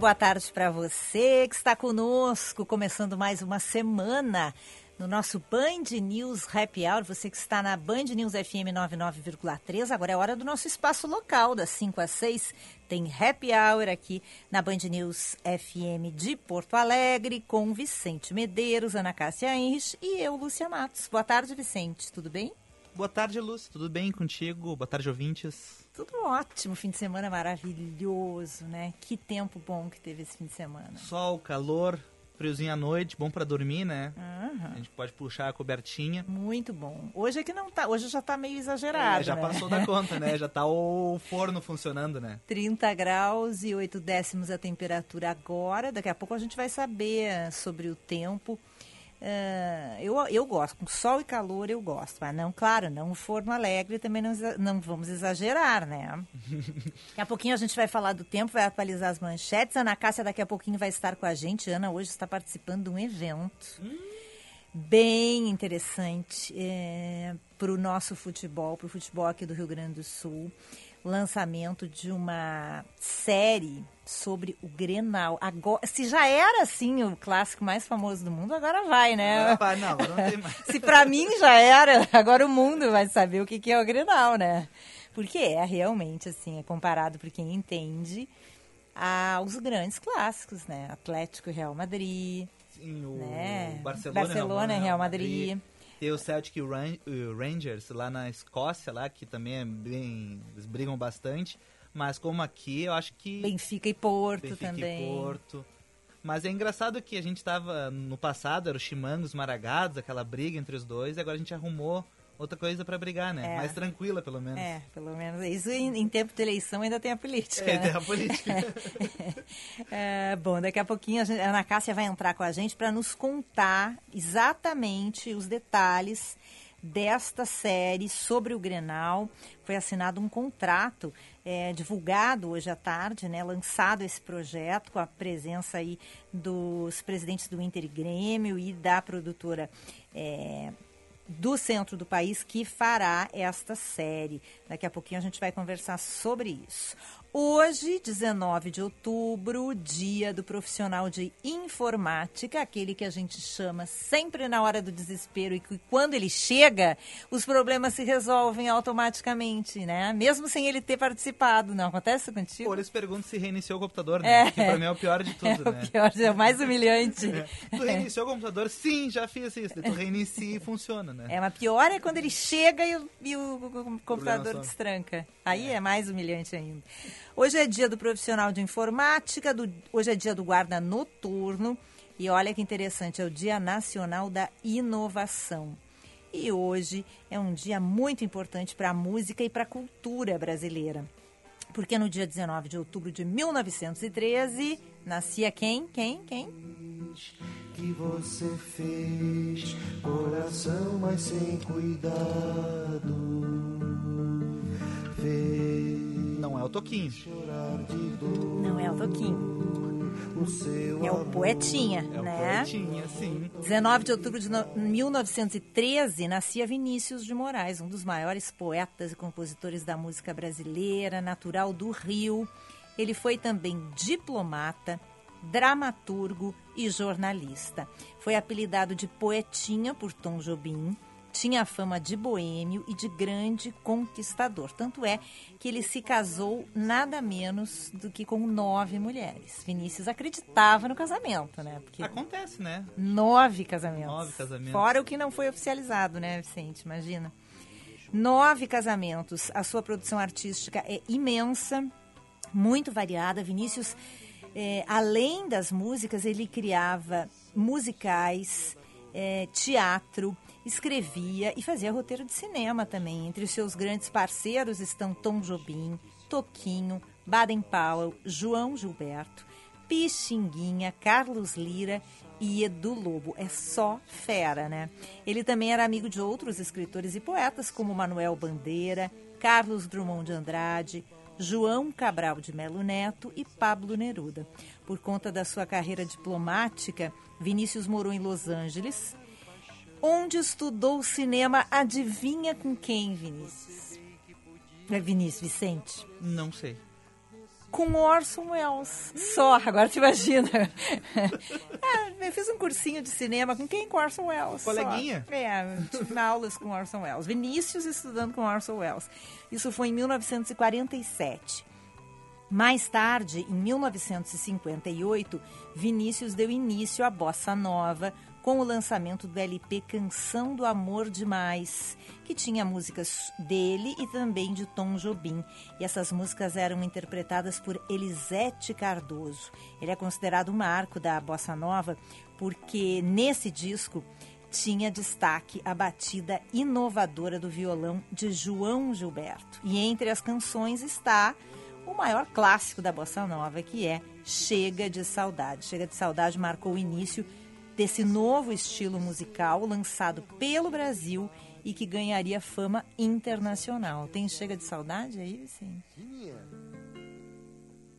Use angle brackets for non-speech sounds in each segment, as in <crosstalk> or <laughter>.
Boa tarde para você que está conosco, começando mais uma semana no nosso Band News Happy Hour. Você que está na Band News FM 99,3. Agora é hora do nosso espaço local, das 5 às 6. Tem Happy Hour aqui na Band News FM de Porto Alegre, com Vicente Medeiros, Ana Cássia Henrich e eu, Lúcia Matos. Boa tarde, Vicente. Tudo bem? Boa tarde, Lúcia. Tudo bem contigo? Boa tarde, ouvintes. Tudo ótimo, fim de semana maravilhoso, né? Que tempo bom que teve esse fim de semana. Sol, calor, friozinho à noite, bom para dormir, né? Aham. A gente pode puxar a cobertinha. Muito bom. Hoje é que não tá, hoje já tá meio exagerado, É, já né? passou da <laughs> conta, né? Já tá o forno funcionando, né? 30 graus e 8 décimos a temperatura agora. Daqui a pouco a gente vai saber sobre o tempo. Ah, eu, eu gosto, com sol e calor eu gosto. Mas não, claro, não o forno alegre também não, não vamos exagerar, né? <laughs> Daqui a pouquinho a gente vai falar do tempo, vai atualizar as manchetes. Ana Cássia daqui a pouquinho vai estar com a gente. Ana hoje está participando de um evento bem interessante para o nosso futebol, para o futebol aqui do Rio Grande do Sul. Lançamento de uma série sobre o Grenal. Agora, se já era assim o clássico mais famoso do mundo, agora vai, né? Agora vai, não, não tem mais. <laughs> Se pra mim já era, agora o mundo vai saber o que que é o Grenal, né? Porque é realmente assim, é comparado por quem entende aos grandes clásicos, né? Atlético e Real Madrid, Sim, o né? Barcelona, Barcelona e Real Madrid. Tem o Celtic e o Rangers lá na Escócia, lá, que também é bem. Eles brigam bastante. Mas como aqui, eu acho que. Benfica e Porto Benfica também. e Porto. Mas é engraçado que a gente tava no passado, era o Chimangos Maragados, aquela briga entre os dois, e agora a gente arrumou outra coisa pra brigar, né? É. Mais tranquila, pelo menos. É, pelo menos isso em, em tempo de eleição ainda tem a política. É, né? tem a política. <laughs> É, bom, daqui a pouquinho a, gente- a Ana Cássia vai entrar com a gente para nos contar exatamente os detalhes desta série sobre o Grenal. Foi assinado um contrato é, divulgado hoje à tarde, né, lançado esse projeto com a presença aí dos presidentes do Inter e Grêmio e da produtora é, do centro do país que fará esta série. Daqui a pouquinho a gente vai conversar sobre isso. Hoje, 19 de outubro, dia do profissional de informática, aquele que a gente chama sempre na hora do desespero e que quando ele chega, os problemas se resolvem automaticamente, né? Mesmo sem ele ter participado. Não acontece contigo? Pô, eles perguntam se reiniciou o computador, né? É. Que pra mim é o pior de tudo, <laughs> é né? o pior, é o mais humilhante. Tu reiniciou o computador? Sim, já fiz isso. Tu reinicia e funciona, né? É, mas pior é quando ele chega e, o- e o computador destranca. Aí é. mais humilhante ainda. Hoje é dia do profissional de informática, do- hoje é dia do guarda noturno. E olha que interessante, é o Dia Nacional da Inovação. E hoje é um dia muito importante para a música e para a cultura brasileira. Porque no dia 19 de outubro de 1913, nascia quem? Quem? Quem? que você fez, coração, mas sem cuidado. Fez Não é o Toquinho. chorar de dor Não é o Toquinho, o seu é o poetinha, É o né? Poetinha, sim. 19 de outubro de no- 1913, nascia Vinícius de Moraes, um dos maiores poetas e compositores da música brasileira, natural do Rio. Ele foi também diplomata, dramaturgo e jornalista. Foi apelidado de Poetinha por Tom Jobim. Tinha a fama de boêmio e de grande conquistador. Tanto é que ele se casou nada menos do que com nove mulheres. Vinícius acreditava no casamento, né? Porque Acontece, né? Nove casamentos. Nove casamentos. Fora o que não foi oficializado, né, Vicente? Imagina. Nove casamentos. A sua produção artística é imensa, muito variada. Vinícius, eh, além das músicas, ele criava musicais, eh, teatro, escrevia e fazia roteiro de cinema também. Entre os seus grandes parceiros estão Tom Jobim, Toquinho, Baden Powell, João Gilberto, Pixinguinha, Carlos Lira e Edu Lobo. É só fera, né? Ele também era amigo de outros escritores e poetas, como Manuel Bandeira, Carlos Drummond de Andrade, João Cabral de Melo Neto e Pablo Neruda. Por conta da sua carreira diplomática, Vinícius morou em Los Angeles, onde estudou cinema. Adivinha com quem, Vinícius? É Vinícius Vicente? Não sei. com Orson Welles. Só, agora te imagina. É, <laughs> eu fiz um cursinho de cinema com quem? Com Orson Welles. só. Coleguinha? É, tive aulas com Orson Welles. Vinícius estudando com Orson Welles. Isso foi em 1947. Mais tarde, em 1958, Vinícius deu início à bossa nova com o lançamento do LP Canção do Amor Demais, que tinha músicas dele e também de Tom Jobim. E essas músicas eram interpretadas por Elisete Cardoso. Ele é considerado um marco da bossa nova porque nesse disco tinha destaque a batida inovadora do violão de João Gilberto. E entre as canções está o maior clássico da bossa nova, que é Chega de Saudade. Chega de Saudade marcou o início desse novo estilo musical lançado pelo Brasil e que ganharia fama internacional. Tem Chega de Saudade aí, sim? Tinha.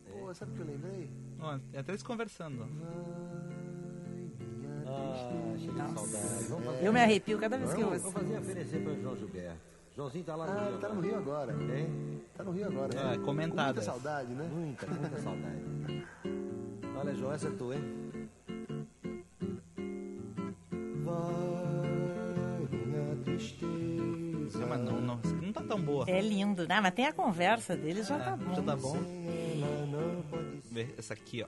Pô, sabe o que eu lembrei? Ó, é até eles conversando. Ah, cheio de saudade. Vamos fazer, Eu me arrepio cada vez que eu ouço. fazer oferecer para o João Gilberto. Joãozinho tá lá no Ah, Rio. tá no agora. Rio agora. Hein? Tá no Rio agora. Ah, Com comentada. muita saudade, né? Muita, muita saudade. Olha, João, essa é tua, hein? Ah, mas não, não, não tá tão boa. É lindo, né? Mas tem a conversa deles, já É, tá bom. Já tá bom. Essa aqui, ó.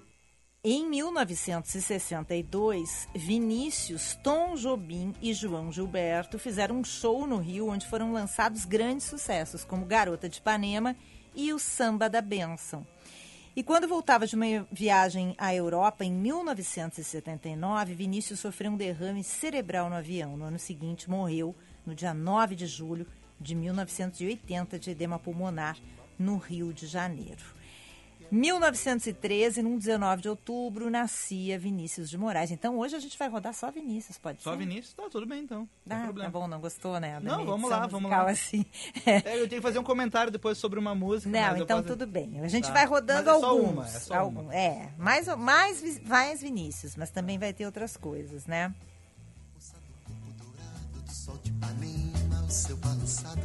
Em 1962, Vinícius, Tom Jobim e João Gilberto fizeram um show no Rio onde foram lançados grandes sucessos, como Garota de Ipanema e o Samba da Bênção. E quando voltava de uma viagem à Europa, em 1979, Vinícius sofreu um derrame cerebral no avião. No ano seguinte, morreu no dia 9 de julho de 1980 de edema pulmonar no Rio de Janeiro. 1913, num 19 de outubro, nascia Vinícius de Moraes. Então hoje a gente vai rodar só Vinícius, pode Só ser? Vinícius, tá tudo bem então. Não tem Ah, problema. tá bom, não gostou, né? Não, vamos lá, vamos lá. Assim. <laughs> É, eu tenho que fazer um comentário depois sobre uma música. Não, então posso- tudo bem. A gente Tá. vai rodando Mas é só alguns. uma, é só algum- uma. é, mais, mais, mais Vinícius, mas também vai ter outras coisas, né? do sol de Ipanema, o seu balançado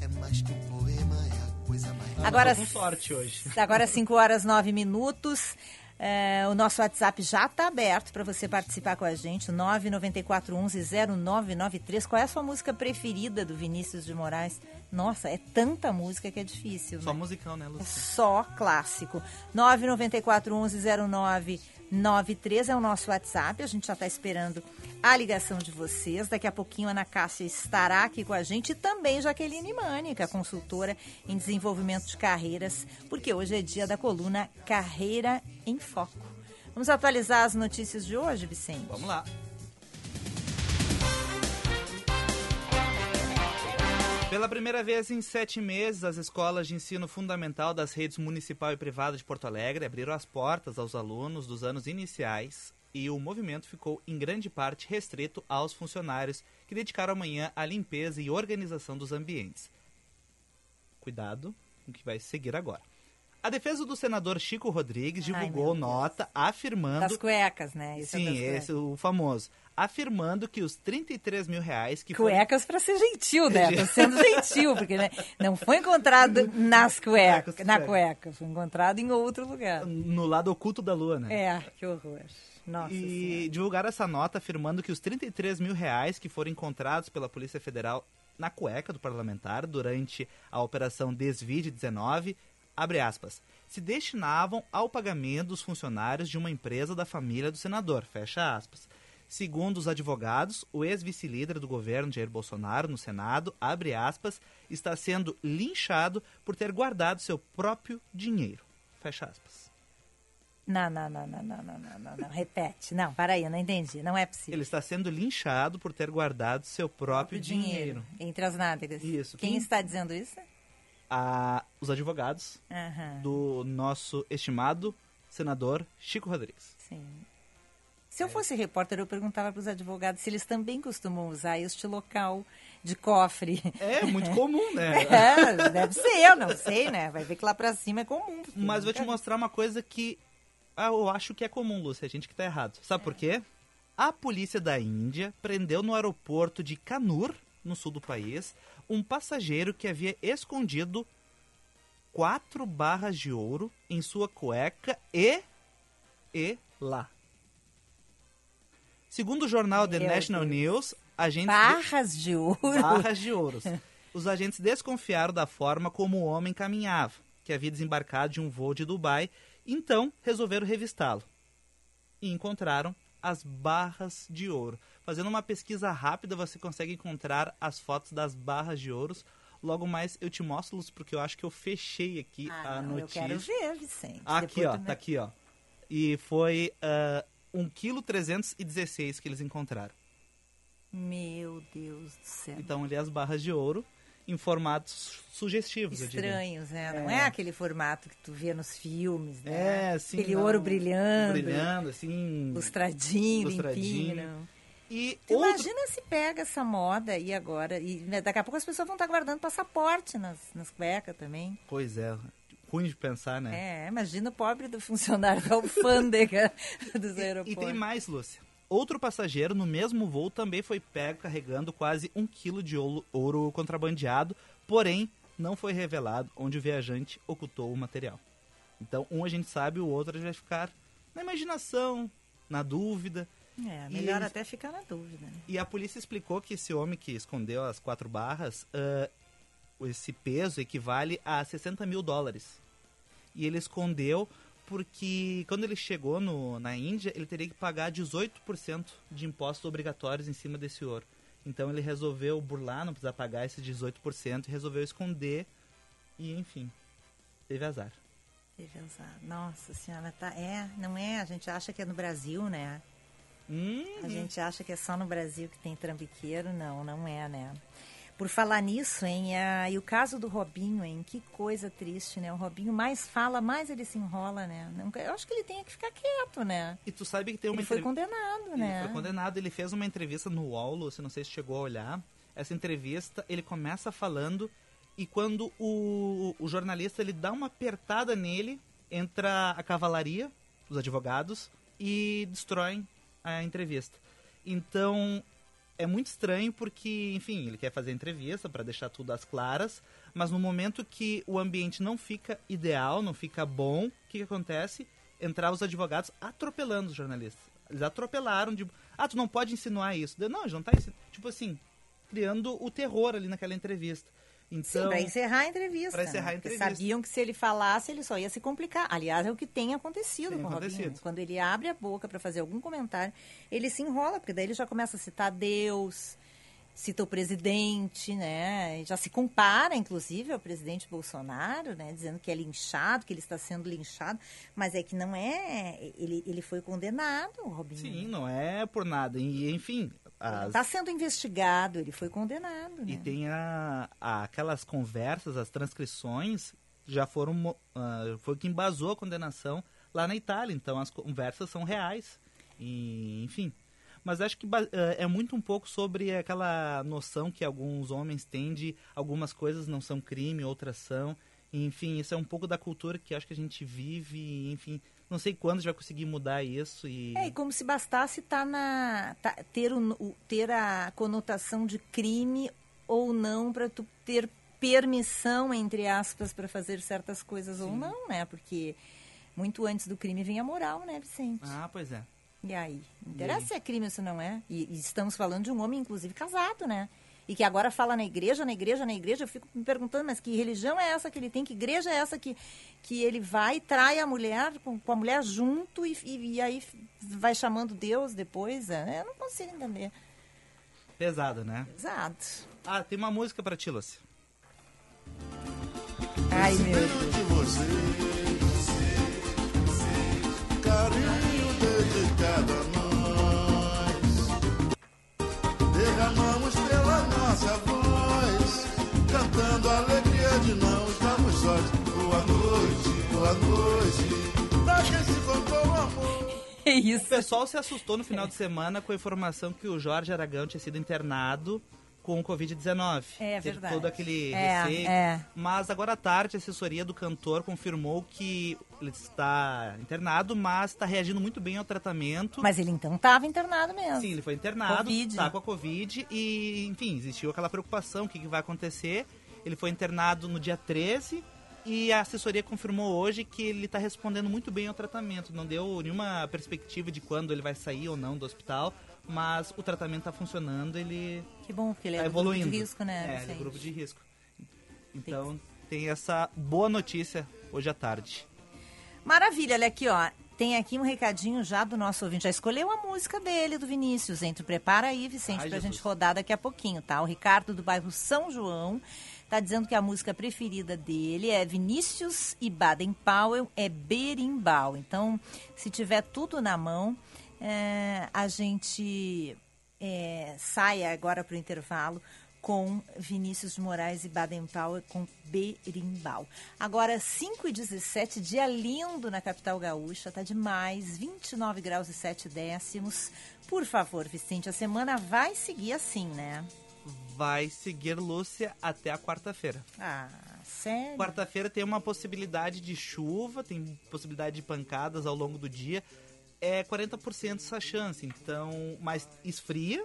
é mais que um poema, é coisa mais Ah, Agora com sorte hoje. <laughs> Agora 5 horas 9 minutos. É, o nosso WhatsApp já está aberto para você participar com a gente. 994110993. Qual é a sua música preferida do Vinícius de Moraes? Nossa, é tanta música que é difícil. Só né? musicão, né, É Lúcia? só clássico. 994110993 é o nosso WhatsApp. A gente já está esperando a ligação de vocês. Daqui a pouquinho a Ana Cássia estará aqui com a gente e também Jaqueline Mânica, consultora em desenvolvimento de carreiras, porque hoje é dia da coluna Carreira em Foco. Vamos atualizar as notícias de hoje, Vicente? Vamos lá. Pela primeira vez em sete meses, as escolas de ensino fundamental das redes municipal e privada de Porto Alegre abriram as portas aos alunos dos anos iniciais e o movimento ficou em grande parte restrito aos funcionários que dedicaram amanhã à limpeza e organização dos ambientes. Cuidado com o que vai seguir agora. A defesa do senador Chico Rodrigues Ai, divulgou Deus. nota afirmando Das cuecas, né? Esse é Sim, das cuecas. esse o famoso. Afirmando que os 33 mil reais que foram Cuecas para ser gentil, né? Tô <laughs> sendo gentil, porque né, não foi encontrado nas cuecas, na cueca, foi encontrado em outro lugar. no lado oculto da lua, né? É, que horror. Nossa E Senhora. divulgaram essa nota afirmando que os 33 mil reais que foram encontrados pela Polícia Federal na cueca do parlamentar durante a Operação Desvide 19, abre aspas, se destinavam ao pagamento dos funcionários de uma empresa da família do senador, fecha aspas. Segundo os advogados, o ex-vice-líder do governo Jair Bolsonaro no Senado, abre aspas, está sendo linchado por ter guardado seu próprio dinheiro, fecha aspas. Não, não, não, não, não, não, não, não, não. Repete. Não, para aí, eu não entendi. Não é possível. Ele está sendo linchado por ter guardado seu próprio, dinheiro. Entre as nádegas. Isso. Quem Quem- está dizendo isso? A, os advogados Aham, do nosso estimado senador Chico Rodrigues. sim. Se eu fosse repórter, eu perguntava para os advogados se eles também costumam usar este local de cofre. É muito comum, né? <laughs> É, deve ser, eu não sei, né? Vai ver que lá pra cima é comum. Mas vou te mostrar uma coisa que ah, eu acho que é comum, Lúcia. A gente que tá errado. Sabe por quê? A polícia da Índia prendeu no aeroporto de Kanur, no sul do país, um passageiro que havia escondido quatro barras de ouro em sua cueca e. e lá. Segundo o jornal The Meu National Deus. News, agentes. Barras de ouro. barras de ouros. <laughs> Os agentes desconfiaram da forma como o homem caminhava, que havia desembarcado de um voo de Dubai, então resolveram revistá-lo. E encontraram as barras de ouro. Fazendo uma pesquisa rápida, você consegue encontrar as fotos das barras de ouros. Logo mais eu te mostro, Lúcio, porque eu acho que eu fechei aqui Ah, a não, eu notícia. quero ver, Vicente. Aqui, Depois ó, tá aqui, ó. E foi uh, 1,316 kg que eles encontraram. Meu Deus do céu. Então, ali as barras de ouro em formatos sugestivos. Estranhos, né? Não é. É. aquele formato que tu vê nos filmes, né? É, sim. Aquele não, ouro brilhando. Brilhando, assim. Lustradinho, Lustradinho. limpinho. não. E outro... imagina se pega essa moda aí agora. E né, daqui a pouco as pessoas vão estar guardando passaporte nas, nas cuecas também. Pois é, ruim de pensar, né? É, imagina o pobre do funcionário <laughs> da alfândega dos E aeroportos. tem mais, Lúcia. Outro passageiro no mesmo voo também foi pego carregando quase um quilo de ouro, ouro contrabandeado, porém não foi revelado onde o viajante ocultou o material. Então, um a gente sabe, o outro a gente vai ficar na imaginação, na dúvida. É, E melhor eles- até ficar na dúvida. Né? E a polícia explicou que esse homem que escondeu as quatro barras, ah, esse peso equivale a 60 mil dólares. E ele escondeu porque quando ele chegou no, na Índia, ele teria que pagar 18% de impostos obrigatórios em cima desse ouro. Então ele resolveu burlar, não precisar pagar esses 18% e resolveu esconder. E enfim, teve azar. Teve azar. Nossa senhora, tá. É, não é? A gente acha que é no Brasil, né? Hum, A gente acha que é só no Brasil que tem trambiqueiro. Não, não é, né? Por falar nisso, hein? ah, e o caso do Robinho, hein? Que coisa triste, né? O Robinho mais fala, mais ele se enrola, né? Não- Eu acho que ele tem que ficar quieto, né? E tu sabe que tem uma Ele foi entrev- condenado, Ele né? foi condenado. Ele fez uma entrevista no UOL, Lúcio, não sei se chegou a olhar. Essa entrevista, ele começa falando e quando o, o jornalista ele dá uma apertada nele, entra a cavalaria, os advogados, e destroem a entrevista. Então, é muito estranho porque, enfim, ele quer fazer entrevista para deixar tudo às claras, mas no momento que o ambiente não fica ideal, não fica bom, o que, que acontece? Entrar os advogados atropelando os jornalistas. Eles atropelaram de. Ah, tu não pode insinuar isso. Não, a gente não tá ensinando. Tipo assim, criando o terror ali naquela entrevista. Sim, Então, para encerrar a entrevista. pra encerrar né? a Porque entrevista. sabiam que se ele falasse, ele só ia se complicar. Aliás, é o que tem acontecido Tem com o Robinho. acontecido. Quando ele abre a boca para fazer algum comentário, ele se enrola, porque daí ele já começa a citar Deus, cita o presidente, né? Já se compara, inclusive, ao presidente Bolsonaro, né? Dizendo que é linchado, que ele está sendo linchado. Mas é que não é. Ele, ele foi condenado, Robinho. sim, não é por nada. E, enfim, as, Está sendo investigado, ele foi condenado. E né? tem a, a- aquelas conversas, as transcrições, já foram. ah, foi que embasou a condenação lá na Itália. Então as conversas são reais. E, enfim. Mas acho que ah, é muito um pouco sobre aquela noção que alguns homens têm de algumas coisas não são crime, outras são. E, enfim, isso é um pouco da cultura que acho que a gente vive. e, Enfim, não sei quando a gente vai conseguir mudar isso. E... É, e como se bastasse tá na, tá- ter, o, ter a conotação de crime ou não para tu ter permissão, entre aspas, para fazer certas coisas ou não, né? Porque muito antes do crime vem a moral, né, Vicente? Ah, pois é. E aí? Não interessa se é crime ou se não é. E, e estamos falando de um homem, inclusive, casado, né? E que agora fala na igreja, na igreja, na igreja. Eu fico me perguntando, mas que religião é essa que ele tem? Que igreja é essa que, que ele vai e trai a mulher, com, com a mulher junto e, e, e aí vai chamando Deus depois? É, Eu não consigo entender. Pesado, né? Exato. Ah, tem uma música pra ti, Lucy. Ai, meu Deus. de você, carinho dedicado a nossa voz, cantando a alegria de não estarmos sós. Boa noite, boa noite, pra quem se contou o amor. Que <laughs> isso. O pessoal se assustou no final de semana com a informação que o Jorge Aragão tinha sido internado com o Covid-19. É Teve verdade. todo aquele É, receio. é. Mas agora à tarde, a assessoria do cantor confirmou que ele está internado, mas está reagindo muito bem ao tratamento. Mas ele então estava internado mesmo. Sim, ele foi internado, Covid. tá com a Covid e, enfim, existiu aquela preocupação, o que, que vai acontecer. Ele foi internado no dia 13 e a assessoria confirmou hoje que ele está respondendo muito bem ao tratamento. Não deu nenhuma perspectiva de quando ele vai sair ou não do hospital, mas o tratamento está funcionando, ele Que bom, porque ele é está do grupo evoluindo. de risco, né? É, ele é grupo de risco. Então tem essa boa notícia hoje à tarde. Maravilha, olha aqui, ó. Tem aqui um recadinho já do nosso ouvinte. Já escolheu a música dele, do Vinícius. Entre prepara aí, Vicente, Ai, pra Jesus. gente rodar daqui a pouquinho, tá? O Ricardo do bairro São João tá dizendo que a música preferida dele é Vinícius e Baden Powell, é Berimbau. Então, se tiver tudo na mão, é, a gente é, sai agora pro intervalo com Vinícius de Moraes e Baden Powell com Berimbau. Agora, 5 e 17, dia lindo na capital gaúcha, tá demais, 29 graus e 7 décimos. Por favor, Vicente, a semana vai seguir assim, né? Vai seguir Lúcia até a quarta-feira. Ah, sério? Quarta-feira tem uma possibilidade de chuva, tem possibilidade de pancadas ao longo do dia. É 40% essa chance, então, mas esfria.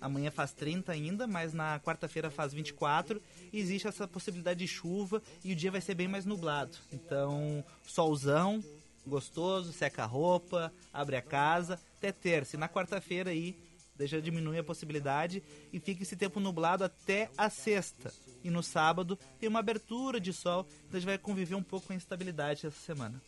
Amanhã faz 30 ainda, mas na quarta-feira faz 24. E existe essa possibilidade de chuva e o dia vai ser bem mais nublado. Então, solzão, gostoso, seca a roupa, abre a casa, até terça. E na quarta-feira aí, já diminui a possibilidade e fica esse tempo nublado até a sexta. E no sábado tem uma abertura de sol, então a gente vai conviver um pouco com a instabilidade essa semana.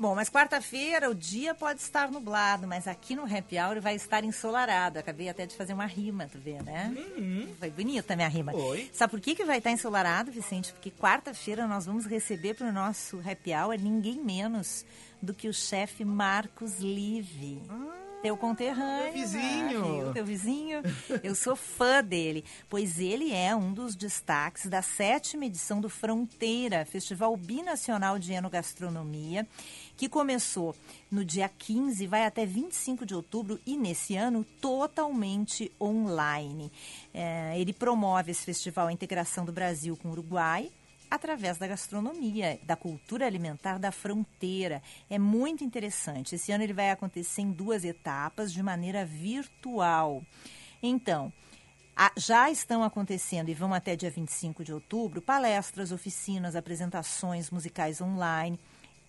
Bom, mas quarta-feira o dia pode estar nublado, mas aqui no Happy Hour vai estar ensolarado. Acabei até de fazer uma rima, tu vê, né? Foi bonita a minha rima. Foi. Sabe por que, que vai estar ensolarado, Vicente? Porque quarta-feira nós vamos receber para o nosso Happy Hour ninguém menos do que o chefe Marcos Live. Teu conterrâneo. Meu vizinho. né? Teu vizinho. Eu sou fã dele, pois ele é um dos destaques da sétima edição do Fronteira, Festival Binacional de Enogastronomia, que começou no dia 15 e vai até 25 de outubro e nesse ano totalmente online. É, ele promove esse festival a integração do Brasil com o Uruguai, através da gastronomia, da cultura alimentar da fronteira. É muito interessante. Esse ano ele vai acontecer em duas etapas, de maneira virtual. Então, já estão acontecendo e vão até dia 25 de outubro palestras, oficinas, apresentações musicais online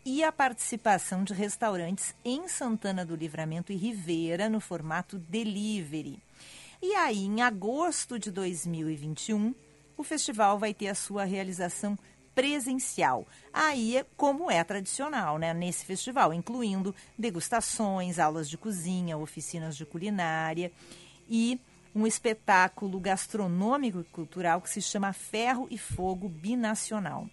e a participação de restaurantes em Santana do Livramento e Ribeira no formato delivery. E aí, em agosto de 2021, o festival vai ter a sua realização presencial. Aí é como é tradicional, né, nesse festival, incluindo degustações, aulas de cozinha, oficinas de culinária e um espetáculo gastronômico e cultural que se chama Ferro e Fogo Binacional.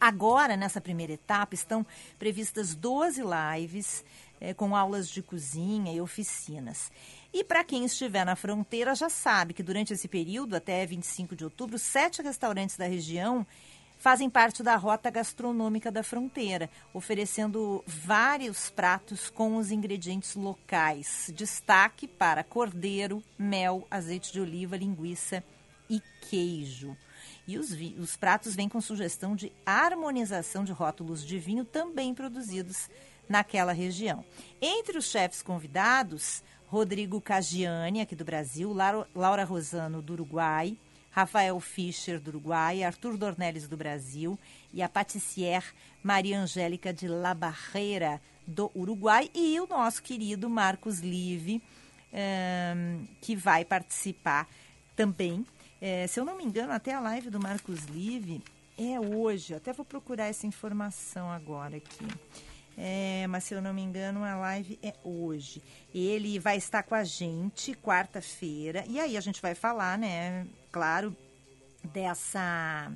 Agora, nessa primeira etapa, estão previstas 12 lives eh, com aulas de cozinha e oficinas. E para quem estiver na fronteira já sabe que durante esse período, até 25 de outubro, sete restaurantes da região fazem parte da rota gastronômica da fronteira, oferecendo vários pratos com os ingredientes locais. Destaque para cordeiro, mel, azeite de oliva, linguiça e queijo. E os, os pratos vêm com sugestão de harmonização de rótulos de vinho também produzidos naquela região. Entre os chefes convidados, Rodrigo Cagiani, aqui do Brasil, Laura Rosano, do Uruguai, Rafael Fischer, do Uruguai, Arthur Dornelles, do Brasil, e a patissière Maria Angélica de La Barreira, do Uruguai, e o nosso querido Marcos Live, ehm, que vai participar também. Eh, se eu não me engano, até a live do Marcos Live é hoje. Até vou procurar essa informação agora aqui. É, mas se eu não me engano, a live é hoje. Ele vai estar com a gente quarta-feira. E aí a gente vai falar, né? Claro, dessa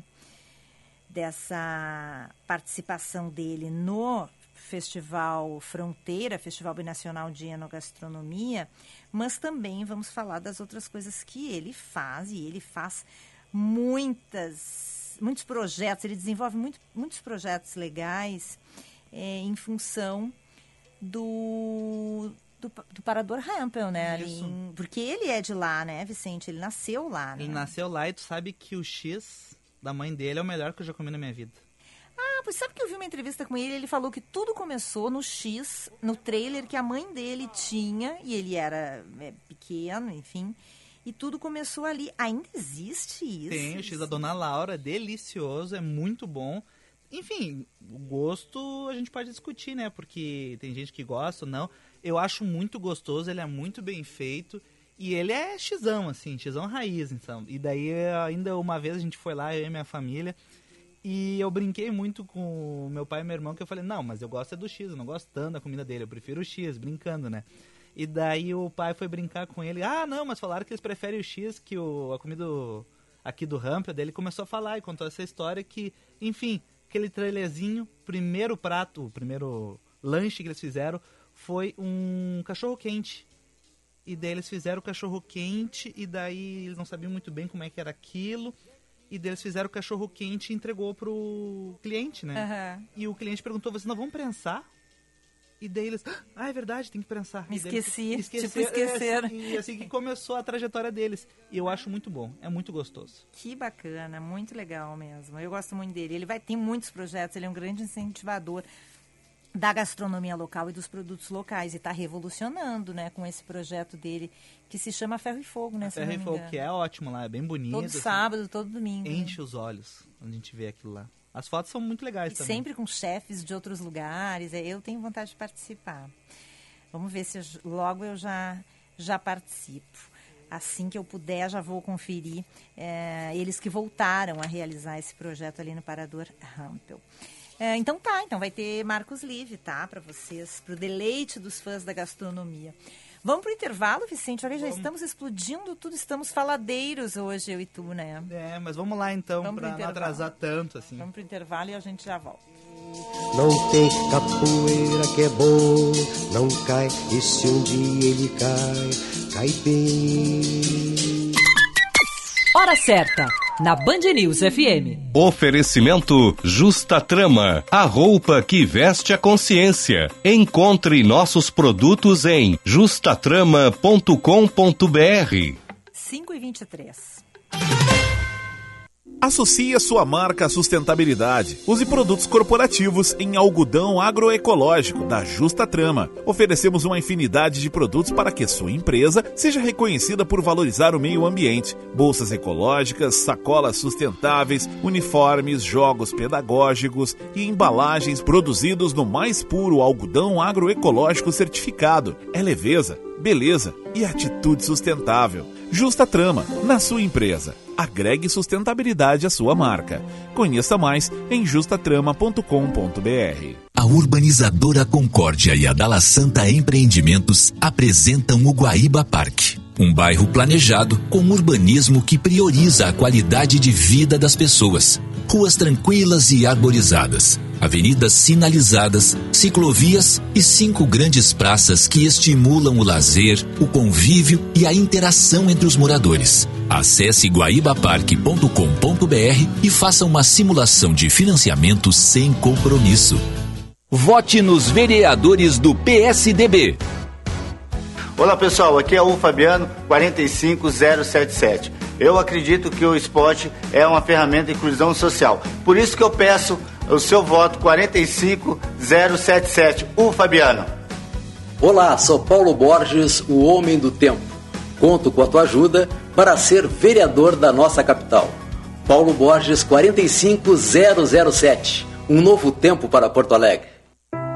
dessa participação dele no Festival Fronteira, Festival Binacional de Enogastronomia, mas também vamos falar das outras coisas que ele faz, e ele faz muitas, muitos projetos, ele desenvolve muito, muitos projetos legais eh, em função do, do, do Parador Rampel, né? Isso. em- porque ele é de lá, né, Vicente? Ele nasceu lá, né? Ele nasceu lá e tu sabe que o X da mãe dele é o melhor que eu já comi na minha vida. Ah, pois sabe que eu vi uma entrevista com ele, ele falou que tudo começou no X, no trailer que a mãe dele tinha, e ele era é, pequeno, enfim, e tudo começou ali. Ainda existe isso? Tem o X da Dona Laura, delicioso, é muito bom. Enfim, o gosto a gente pode discutir, né? Porque tem gente que gosta ou não. Eu acho muito gostoso, ele é muito bem feito. E ele é xizão, assim, xizão raiz, então. E daí, ainda uma vez a gente foi lá, eu e minha família, e eu brinquei muito com meu pai e meu irmão, que eu falei, não, mas eu gosto é do X, eu não gosto tanto da comida dele, eu prefiro o X, brincando, né? E daí o pai foi brincar com ele, ah, não, mas falaram que eles preferem o X, que o, a comida aqui do Rampel, daí ele começou a falar e contou essa história que, enfim, aquele trailerzinho, primeiro prato, o primeiro lanche que eles fizeram foi um cachorro quente. E daí eles fizeram o cachorro quente e daí eles não sabiam muito bem como é que era aquilo. E eles fizeram o cachorro quente e entregou pro cliente, né? Aham. E o cliente perguntou, vocês não vão prensar? E daí eles, ah, é verdade, tem que prensar. Me E daí eles esqueci, tipo, é, esqueceram. assim, E assim que começou a trajetória deles. E eu acho muito bom, é muito gostoso. Que bacana, muito legal mesmo. Eu gosto muito dele. Ele vai ter muitos projetos, ele é um grande incentivador da gastronomia local e dos produtos locais e está revolucionando, né, com esse projeto dele que se chama Ferro e Fogo, né, Ferro e Fogo, que é ótimo lá, é bem bonito. Todo assim, sábado, todo domingo. né? Enche os olhos quando a gente vê aquilo lá. As fotos são muito legais E também. sempre com chefes de outros lugares. é, Eu tenho vontade de participar. Vamos ver se eu- logo eu já, já participo. Assim que eu puder, já vou conferir é, eles que voltaram a realizar esse projeto ali no Parador Rampel. É, então tá, então vai ter Marcos Live, tá? Para vocês, para o deleite dos fãs da gastronomia. Vamos pro intervalo, Vicente? Olha, já estamos explodindo tudo, estamos faladeiros hoje, eu e tu, né? É, mas vamos lá então, pra não atrasar tanto, assim. Vamos pro intervalo e a gente já volta. Não tem capoeira que é bom, não cai, e se um dia ele cai, cai bem. Hora certa, na Band News FM. Oferecimento Justa Trama, a roupa que veste a consciência. Encontre nossos produtos em justatrama.com.br. 5 e 23. Associe a sua marca à sustentabilidade. Use produtos corporativos em algodão agroecológico da Justa Trama. Oferecemos uma infinidade de produtos para que sua empresa seja reconhecida por valorizar o meio ambiente. Bolsas ecológicas, sacolas sustentáveis, uniformes, jogos pedagógicos e embalagens produzidos no mais puro algodão agroecológico certificado. É leveza, beleza e atitude sustentável. Justa Trama, na sua empresa. Agregue sustentabilidade à sua marca. Conheça mais em justatrama.com.br. A urbanizadora Concórdia e a Dala Santa Empreendimentos apresentam o Guaíba Parque. Um bairro planejado com urbanismo que prioriza a qualidade de vida das pessoas. Ruas tranquilas e arborizadas, avenidas sinalizadas, ciclovias e cinco grandes praças que estimulam o lazer, o convívio e a interação entre os moradores. Acesse guaibaparque.com.br e faça uma simulação de financiamento sem compromisso. Vote nos vereadores do PSDB. Olá pessoal, aqui é o Fabiano 45077. Eu acredito que o esporte é uma ferramenta de inclusão social. Por isso que eu peço o seu voto 45077. O Fabiano. Olá, sou Paulo Borges, o homem do tempo. Conto com a tua ajuda para ser vereador da nossa capital. Paulo Borges 45007. Um novo tempo para Porto Alegre.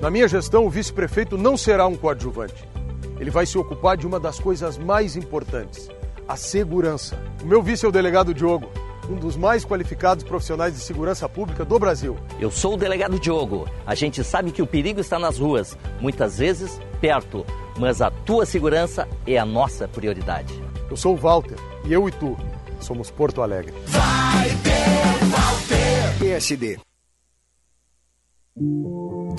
Na minha gestão, o vice-prefeito não será um coadjuvante. Ele vai se ocupar de uma das coisas mais importantes: a segurança. O meu vice é o delegado Diogo. um dos mais qualificados profissionais de segurança pública do Brasil. Eu sou o delegado Diogo. A gente sabe que o perigo está nas ruas, muitas vezes perto, mas a tua segurança é a nossa prioridade. Eu sou o Walter e eu e tu somos Porto Alegre. Vai! PSD.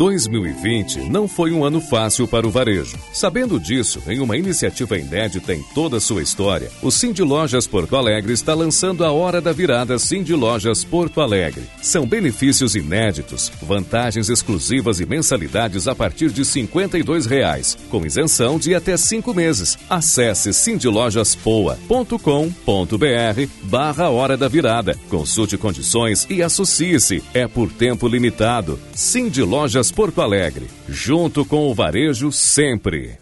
2020 não foi um ano fácil para o varejo. Sabendo disso, em uma iniciativa inédita em toda a sua história, o Cindy Lojas Porto Alegre está lançando a Hora da Virada Cindy Lojas Porto Alegre. São benefícios inéditos, vantagens exclusivas e mensalidades a partir de 52 reais, com isenção de até cinco meses. Acesse cindylojaspoa.com.br barra Hora da Virada. Consulte condições e associe-se. É por tempo limitado. Cindy Lojas Porto Alegre, junto com o varejo sempre.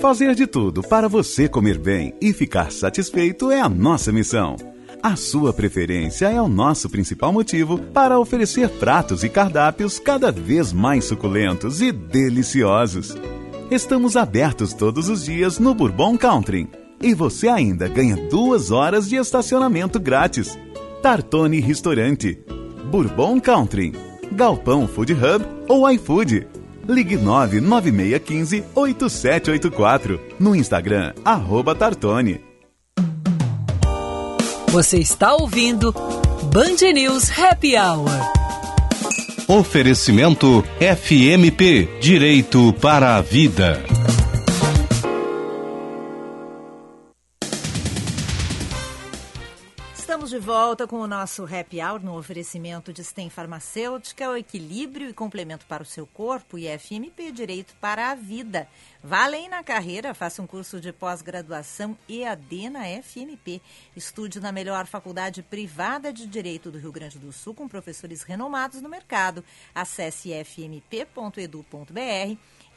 Fazer de tudo para você comer bem e ficar satisfeito é a nossa missão. A sua preferência é o nosso principal motivo para oferecer pratos e cardápios cada vez mais suculentos e deliciosos. Estamos abertos todos os dias no Bourbon Country. E você ainda ganha duas horas de estacionamento grátis. Tartone Restaurante. Bourbon Country. Galpão Food Hub ou iFood. Ligue 99615 8784. No Instagram, arroba Tartone. Você está ouvindo Band News Happy Hour. Oferecimento FMP Direito para a Vida. Estamos de volta com o nosso Happy Hour no oferecimento de STEM Farmacêutica, o equilíbrio e complemento para o seu corpo e FMP Direito para a Vida. Vá além na carreira, faça um curso de pós-graduação EAD na FMP. Estude na melhor faculdade privada de Direito do Rio Grande do Sul com professores renomados no mercado. Acesse fmp.edu.br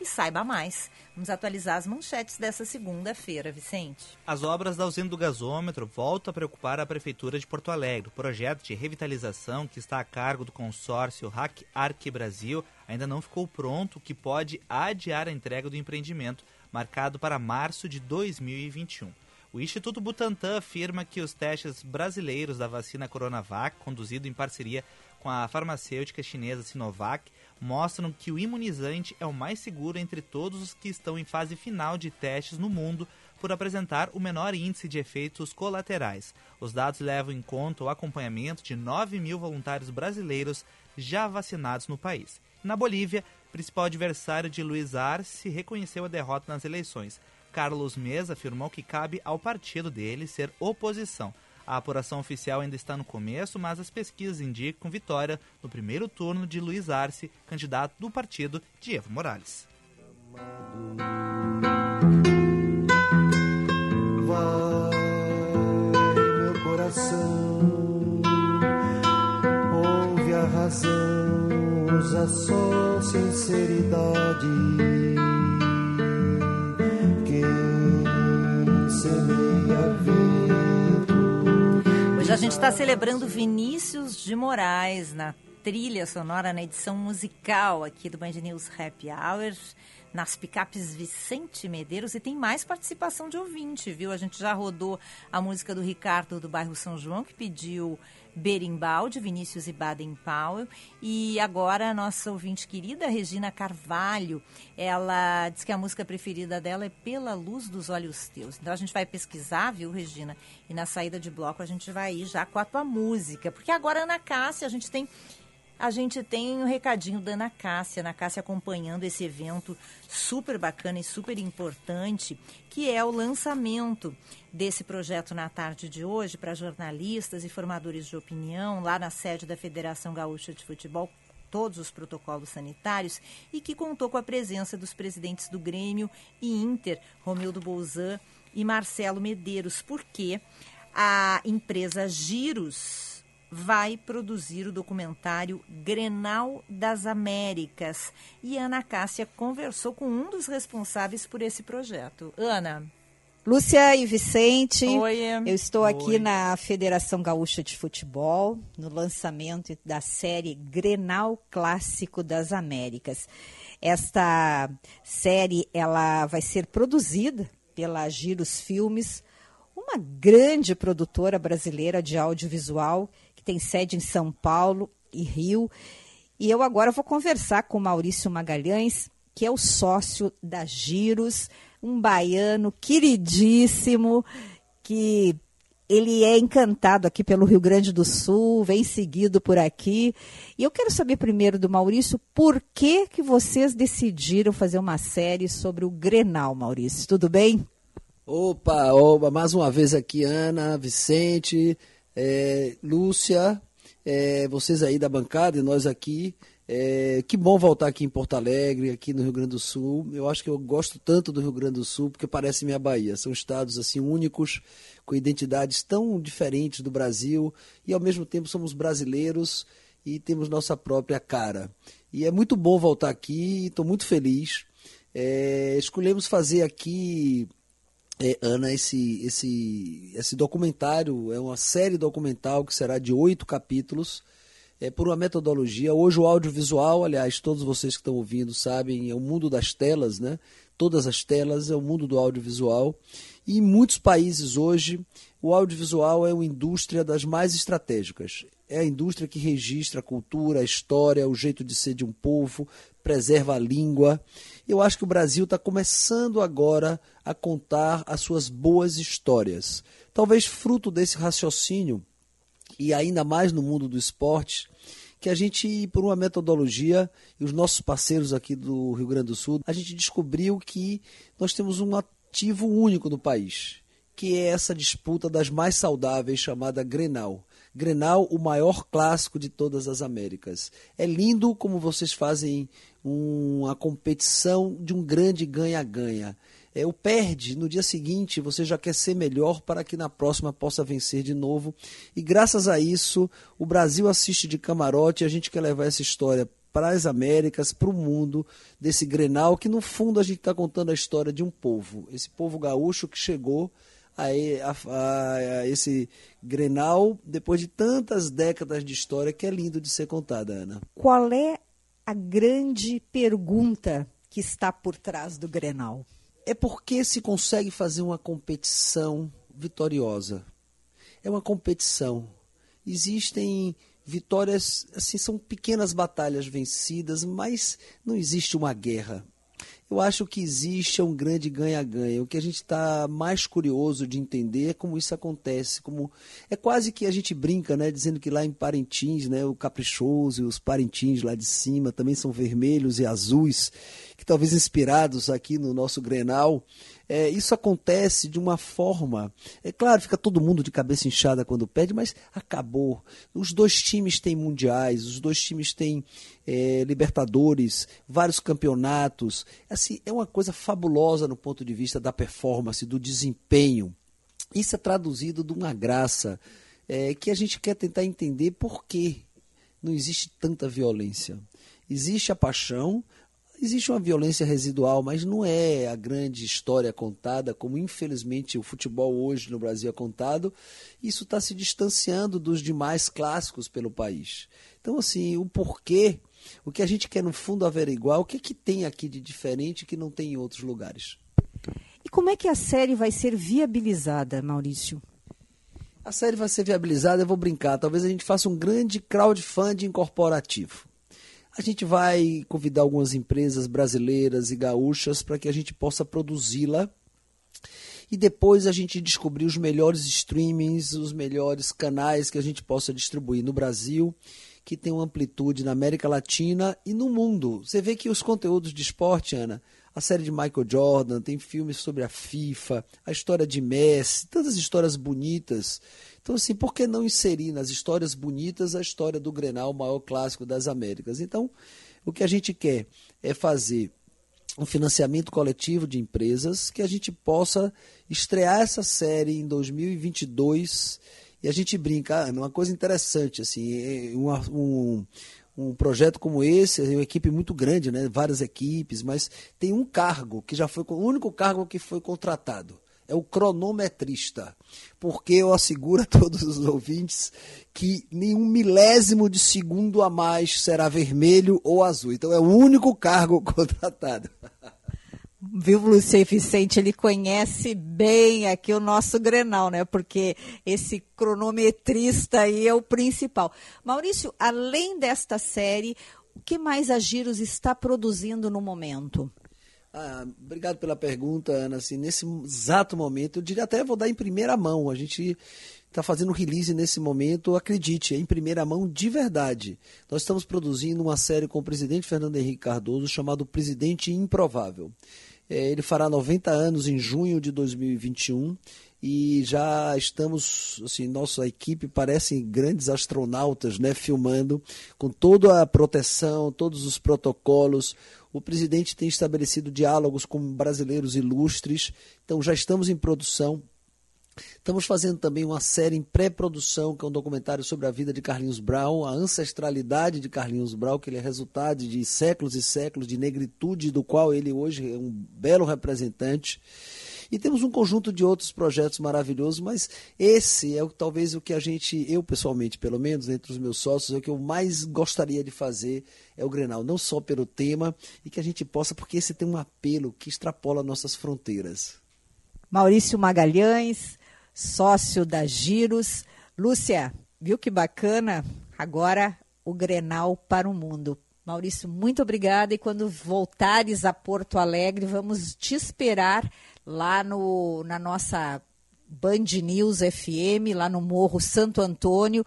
e saiba mais. Vamos atualizar as manchetes dessa segunda-feira, Vicente. As obras da usina do gasômetro voltam a preocupar a Prefeitura de Porto Alegre. O projeto de revitalização, que está a cargo do consórcio Hack Arque Brasil, ainda não ficou pronto, o que pode adiar a entrega do empreendimento, marcado para março de 2021. O Instituto Butantan afirma que os testes brasileiros da vacina Coronavac, conduzido em parceria com a farmacêutica chinesa Sinovac, mostram que o imunizante é o mais seguro entre todos os que estão em fase final de testes no mundo por apresentar o menor índice de efeitos colaterais. Os dados levam em conta o acompanhamento de 9 mil voluntários brasileiros já vacinados no país. Na Bolívia, principal adversário de Luiz Arce reconheceu a derrota nas eleições. Carlos Mesa afirmou que cabe ao partido dele ser oposição. A apuração oficial ainda está no começo, mas as pesquisas indicam vitória no primeiro turno de Luiz Arce, candidato do partido de Evo Morales. Vai, meu coração, ouve a razão, usa só sinceridade. Quem semeia a gente está celebrando Vinícius de Moraes na trilha sonora, na edição musical aqui do Band News Happy Hour, nas picapes Vicente Medeiros. E tem mais participação de ouvinte, viu? A gente já rodou a música do Ricardo do bairro São João, que pediu Berimbau, de Vinícius e Baden Powell. E agora a nossa ouvinte querida, Regina Carvalho, ela diz que a música preferida dela é Pela Luz dos Olhos Teus. Então a gente vai pesquisar, viu, Regina? E na saída de bloco a gente vai ir já com a tua música. Porque agora, Ana Cássia, a gente tem a gente tem um recadinho da Ana Cássia, Ana Cássia acompanhando esse evento super bacana e super importante, que é o lançamento desse projeto na tarde de hoje para jornalistas e formadores de opinião, lá na sede da Federação Gaúcha de Futebol, todos os protocolos sanitários, e que contou com a presença dos presidentes do Grêmio e Inter, Romildo Bolzan e Marcelo Medeiros, porque a empresa Giros vai produzir o documentário Grenal das Américas. E Ana Cássia conversou com um dos responsáveis por esse projeto. Ana. Lúcia e Vicente, Oi. eu estou aqui Oi. na Federação Gaúcha de Futebol, no lançamento da série Grenal Clássico das Américas. Esta série ela vai ser produzida pela Giros Filmes, uma uma grande produtora brasileira de audiovisual que tem sede em São Paulo e Rio. E eu agora vou conversar com Maurício Magalhães, que é o sócio da Giros, um baiano queridíssimo, que ele é encantado aqui pelo Rio Grande do Sul, vem seguido por aqui. E eu quero saber primeiro do Maurício, por que que vocês decidiram fazer uma série sobre o Grenal, Maurício? Tudo bem? Opa, opa, mais uma vez aqui, Ana, Vicente, é, Lúcia, é, vocês aí da bancada e nós aqui. É, que bom voltar aqui em Porto Alegre, aqui no Rio Grande do Sul. Eu acho que eu gosto tanto do Rio Grande do Sul porque parece minha Bahia. São estados assim únicos, com identidades tão diferentes do Brasil e ao mesmo tempo somos brasileiros e temos nossa própria cara. E é muito bom voltar aqui, estou muito feliz. É, escolhemos fazer aqui é, Ana, esse, esse, esse documentário é uma série documental que será de oito capítulos, é por uma metodologia. Hoje o audiovisual, aliás, todos vocês que estão ouvindo sabem, é o mundo das telas, né? Todas as telas é o mundo do audiovisual. E em muitos países hoje, o audiovisual é uma indústria das mais estratégicas. É a indústria que registra a cultura, a história, o jeito de ser de um povo, preserva a língua. Eu acho que o Brasil está começando agora a contar as suas boas histórias. Talvez fruto desse raciocínio, e ainda mais no mundo do esporte, que a gente, por uma metodologia, e os nossos parceiros aqui do Rio Grande do Sul, a gente descobriu que nós temos um ativo único no país, que é essa disputa das mais saudáveis chamada Grenal. Grenal, o maior clássico de todas as Américas. É lindo como vocês fazem uma competição de um grande ganha-ganha. É, o perde, no dia seguinte você já quer ser melhor para que na próxima possa vencer de novo. E graças a isso, o Brasil assiste de camarote e a gente quer levar essa história para as Américas, para o mundo, desse Grenal, que no fundo a gente está contando a história de um povo. Esse povo gaúcho que chegou a, a, a, esse Grenal depois de tantas décadas de história que é lindo de ser contada, Ana. Qual é a grande pergunta que está por trás do Grenal? é porque se consegue fazer uma competição vitoriosa. É uma competição. Existem vitórias, assim, são pequenas batalhas vencidas, mas não existe uma guerra. Eu acho que existe um grande ganha-ganha. O que a gente está mais curioso de entender é como isso acontece. Como é quase que a gente brinca, né, dizendo que lá em Parintins, né, o caprichoso e os Parintins lá de cima também são vermelhos e azuis, que talvez inspirados aqui no nosso Grenal. É, isso acontece de uma forma. É claro, fica todo mundo de cabeça inchada quando perde, mas acabou. Os dois times têm mundiais, os dois times têm é, Libertadores, vários campeonatos. Assim, é uma coisa fabulosa no ponto de vista da performance, do desempenho. Isso é traduzido de uma graça é, que a gente quer tentar entender por que não existe tanta violência. Existe a paixão, Existe uma violência residual, mas não é a grande história contada, como infelizmente o futebol hoje no Brasil é contado. Isso está se distanciando dos demais clássicos pelo país. Então, assim, o porquê, o que a gente quer no fundo averiguar, o que, é que tem aqui de diferente que não tem em outros lugares. E como é que a série vai ser viabilizada, Maurício? A série vai ser viabilizada, eu vou brincar, talvez a gente faça um grande crowdfunding corporativo. A gente vai convidar algumas empresas brasileiras e gaúchas para que a gente possa produzi-la e depois a gente descobrir os melhores streamings, os melhores canais que a gente possa distribuir no Brasil, que tem uma amplitude na América Latina e no mundo. Você vê que os conteúdos de esporte, Ana, a série de Michael Jordan, tem filmes sobre a FIFA, a história de Messi, tantas histórias bonitas então, assim, por que não inserir nas histórias bonitas a história do Grenal, o maior clássico das Américas? Então, o que a gente quer é fazer um financiamento coletivo de empresas que a gente possa estrear essa série em 2022 e a gente brinca, ah, uma coisa interessante, assim, é uma, um, um projeto como esse, é uma equipe muito grande, né? várias equipes, mas tem um cargo que já foi o único cargo que foi contratado é o cronometrista, porque eu asseguro a todos os ouvintes que nenhum milésimo de segundo a mais será vermelho ou azul. Então é o único cargo <laughs> contratado. viu, Lúcia e Vicente? Ele conhece bem aqui o nosso Grenal, né? Porque esse cronometrista aí é o principal. Maurício, além desta série, o que mais a Giros está produzindo no momento? Ah, obrigado pela pergunta, Ana. Assim, nesse exato momento, eu diria até vou dar em primeira mão. A gente está fazendo release nesse momento, acredite, é em primeira mão de verdade. Nós estamos produzindo uma série com o presidente Fernando Henrique Cardoso chamado Presidente Improvável. É, ele fará 90 anos em junho de 2021 e já estamos, assim, nossa equipe parece grandes astronautas, né, filmando com toda a proteção, todos os protocolos. O presidente tem estabelecido diálogos com brasileiros ilustres, então já estamos em produção. Estamos fazendo também uma série em pré-produção, que é um documentário sobre a vida de Carlinhos Brown, a ancestralidade de Carlinhos Brown, que ele é resultado de séculos e séculos de negritude, do qual ele hoje é um belo representante. E temos um conjunto de outros projetos maravilhosos, mas esse é o, talvez o que a gente, eu pessoalmente, pelo menos entre os meus sócios, é o que eu mais gostaria de fazer é o Grenal, não só pelo tema e que a gente possa, porque esse tem um apelo que extrapola nossas fronteiras. Maurício Magalhães, sócio da Giros. Lúcia, viu que bacana? Agora o Grenal para o mundo. Maurício, muito obrigada e quando voltares a Porto Alegre, vamos te esperar lá no, na nossa Band News FM, lá no Morro Santo Antônio.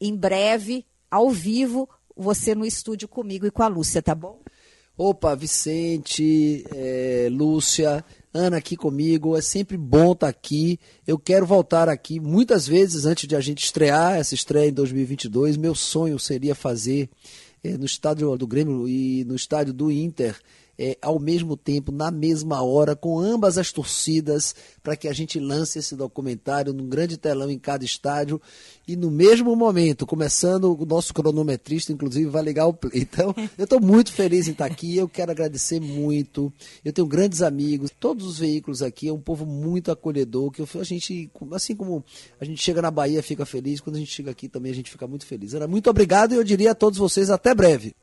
Em breve, ao vivo, você no estúdio comigo e com a Lúcia, tá bom? Opa, Vicente, é, Lúcia, Ana aqui comigo, é sempre bom estar tá aqui. Eu quero voltar aqui muitas vezes antes de a gente estrear essa estreia em 2022. Meu sonho seria fazer é, no estádio do Grêmio e no estádio do Inter é, ao mesmo tempo, na mesma hora, com ambas as torcidas, para que a gente lance esse documentário num grande telão em cada estádio e no mesmo momento, começando o nosso cronometrista, inclusive, vai ligar o play. Então, <laughs> eu estou muito feliz em estar aqui, eu quero agradecer muito. Eu tenho grandes amigos, todos os veículos aqui, é um povo muito acolhedor, que a gente, assim como a gente chega na Bahia fica feliz, quando a gente chega aqui também a gente fica muito feliz. Era muito obrigado e eu diria a todos vocês até breve.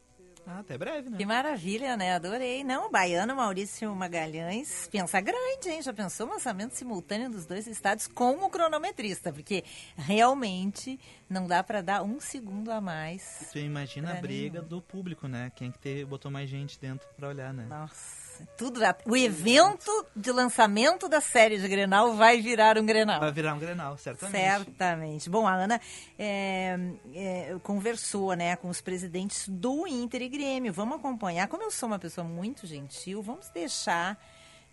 Ah, até breve, né? Que maravilha, né? Adorei. Não, baiano Maurício Magalhães pensa grande, hein? Já pensou o lançamento simultâneo dos dois estados com o cronometrista? Porque realmente não dá para dar um segundo a mais. Você imagina a briga nenhum. do público, né? Quem que ter, botou mais gente dentro para olhar, né? Nossa tudo o evento de lançamento da série de Grenal vai virar um Grenal. Vai virar um Grenal, certamente. Certamente. Bom, a Ana é, é, conversou né, com os presidentes do Inter e Grêmio. Vamos acompanhar. Como eu sou uma pessoa muito gentil, vamos deixar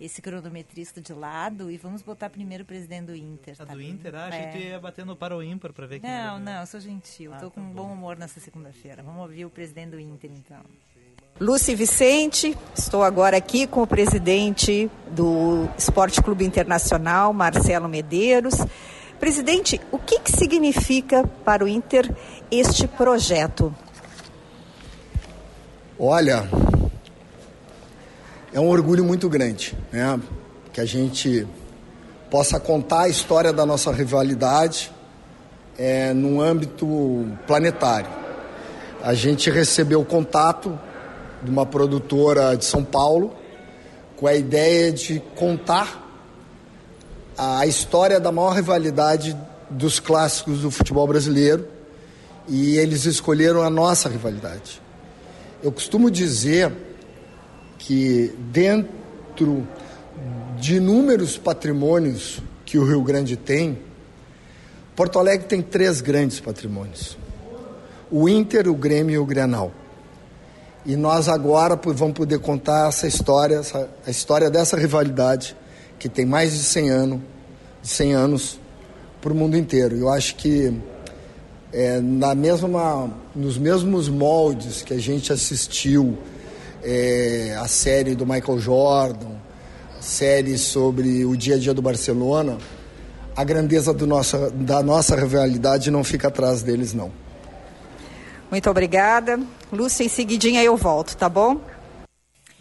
esse cronometrista de lado e vamos botar primeiro o presidente do Inter. Tá, tá do Inter? Ah, achei é. que ia bater no para o ímpar para ver quem Não, não, eu sou gentil. Estou ah, com tá um bom humor nessa segunda-feira. Vamos ouvir o presidente do Inter, então. Lúcia Vicente, estou agora aqui com o presidente do Esporte Clube Internacional, Marcelo Medeiros. Presidente, o que, que significa para o Inter este projeto? Olha, é um orgulho muito grande, né? Que a gente possa contar a história da nossa rivalidade é, num âmbito planetário. A gente recebeu contato de uma produtora de São Paulo, com a ideia de contar a história da maior rivalidade dos clássicos do futebol brasileiro e eles escolheram a nossa rivalidade. Eu costumo dizer que dentro de inúmeros patrimônios que o Rio Grande tem, Porto Alegre tem três grandes patrimônios: o Inter, o Grêmio e o Grenal. E nós agora vamos poder contar essa história, essa, a história dessa rivalidade que tem mais de 100 anos, de 100 anos para o mundo inteiro. Eu acho que é, na mesma, nos mesmos moldes que a gente assistiu é, a série do Michael Jordan, a série sobre o dia a dia do Barcelona, a grandeza do nossa, da nossa rivalidade não fica atrás deles, não. Muito obrigada. Lúcia, em seguidinha eu volto, tá bom?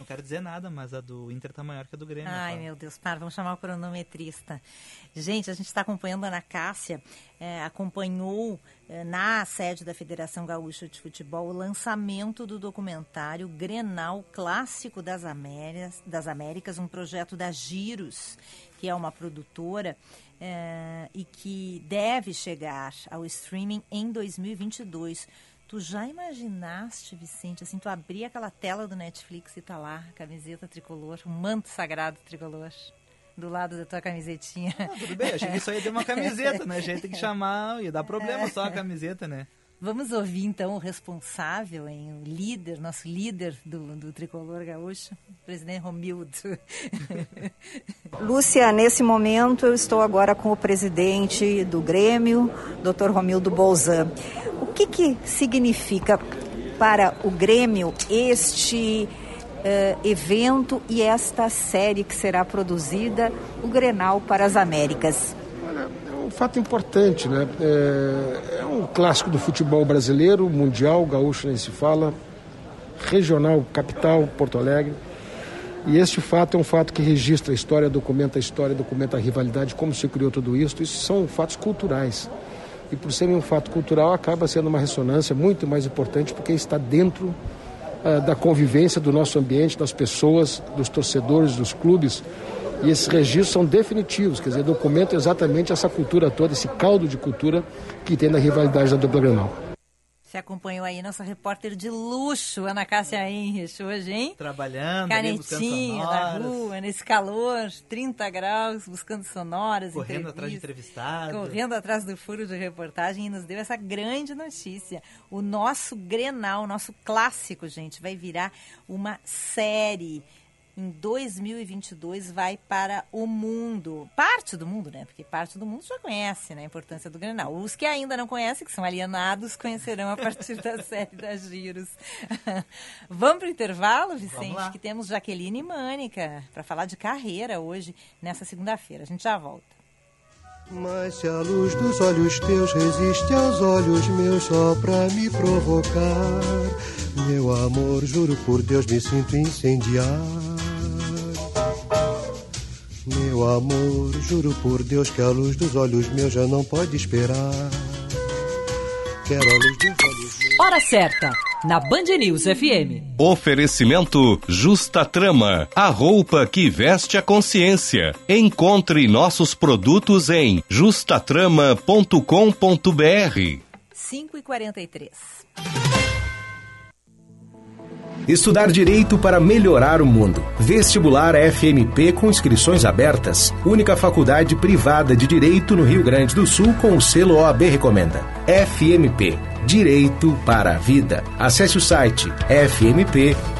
quero dizer nada, mas a do Inter tá maior que a do Grêmio. Ai, Fábio. meu Deus, para, vamos chamar o cronometrista. Gente, a gente está acompanhando a Ana Cássia, é, acompanhou é, na sede da Federação Gaúcha de Futebol o lançamento do documentário Grenal Clássico das Américas, das Américas um projeto da Giros, que é uma produtora é, e que deve chegar ao streaming em 2022. Tu já imaginaste, Vicente, assim, tu abrir aquela tela do Netflix e tá lá, a camiseta tricolor, o manto sagrado tricolor, do lado da tua camisetinha. Ah, tudo bem, achei que isso aí tem uma <laughs> camiseta, né? A gente tem que chamar, ia dar problema só a <laughs> camiseta, né? Vamos ouvir então o responsável, hein, o líder, nosso líder do, do tricolor gaúcho, o presidente Romildo. <laughs> Lúcia, nesse momento eu estou agora com o presidente do Grêmio, Dr. Romildo Bolzan. O que, que significa para o Grêmio este eh, evento e esta série que será produzida, o Grenal para as Américas? Um fato importante, né? É, é um clássico do futebol brasileiro, mundial, gaúcho nem se fala, regional, capital, Porto Alegre. E este fato é um fato que registra a história, documenta a história, documenta a rivalidade, como se criou tudo isso. Isso são fatos culturais. E por serem um fato cultural, acaba sendo uma ressonância muito mais importante porque está dentro uh, da convivência do nosso ambiente, das pessoas, dos torcedores, dos clubes. E esses registros são definitivos, quer dizer, documentam exatamente essa cultura toda, esse caldo de cultura que tem na rivalidade da dupla Grenal. Você acompanhou aí nossa repórter de luxo, Ana Cássia Henrich, hoje, hein? Trabalhando, Canetinha na rua, nesse calor, 30 graus, buscando sonoras, Correndo atrás de entrevistado. Correndo atrás do furo de reportagem e nos deu essa grande notícia. O nosso Grenal, o nosso clássico, gente, vai virar uma série. Em 2022 vai para o mundo. Parte do mundo, né? Porque parte do mundo já conhece né, a importância do Grenal. Os que ainda não conhecem, que são alienados, conhecerão a partir da <laughs> série das Giros. <laughs> Vamos para o intervalo, Vicente? Que temos Jaqueline e Mânica para falar de carreira hoje, nessa segunda-feira. A gente já volta. Mas se a luz dos olhos teus resiste aos olhos meus só pra me provocar, meu amor, juro por Deus, me sinto incendiar. Meu amor, juro por Deus que a luz dos olhos meus já não pode esperar. Quero a luz dos olhos meus. Hora certa, na Band News FM. Oferecimento Justa Trama, a roupa que veste a consciência. Encontre nossos produtos em justatrama.com.br. 5 e 43 Estudar direito para melhorar o mundo. Vestibular FMP com inscrições abertas. Única faculdade privada de direito no Rio Grande do Sul com o selo OAB Recomenda. FMP Direito para a Vida. Acesse o site fmp.edu.br.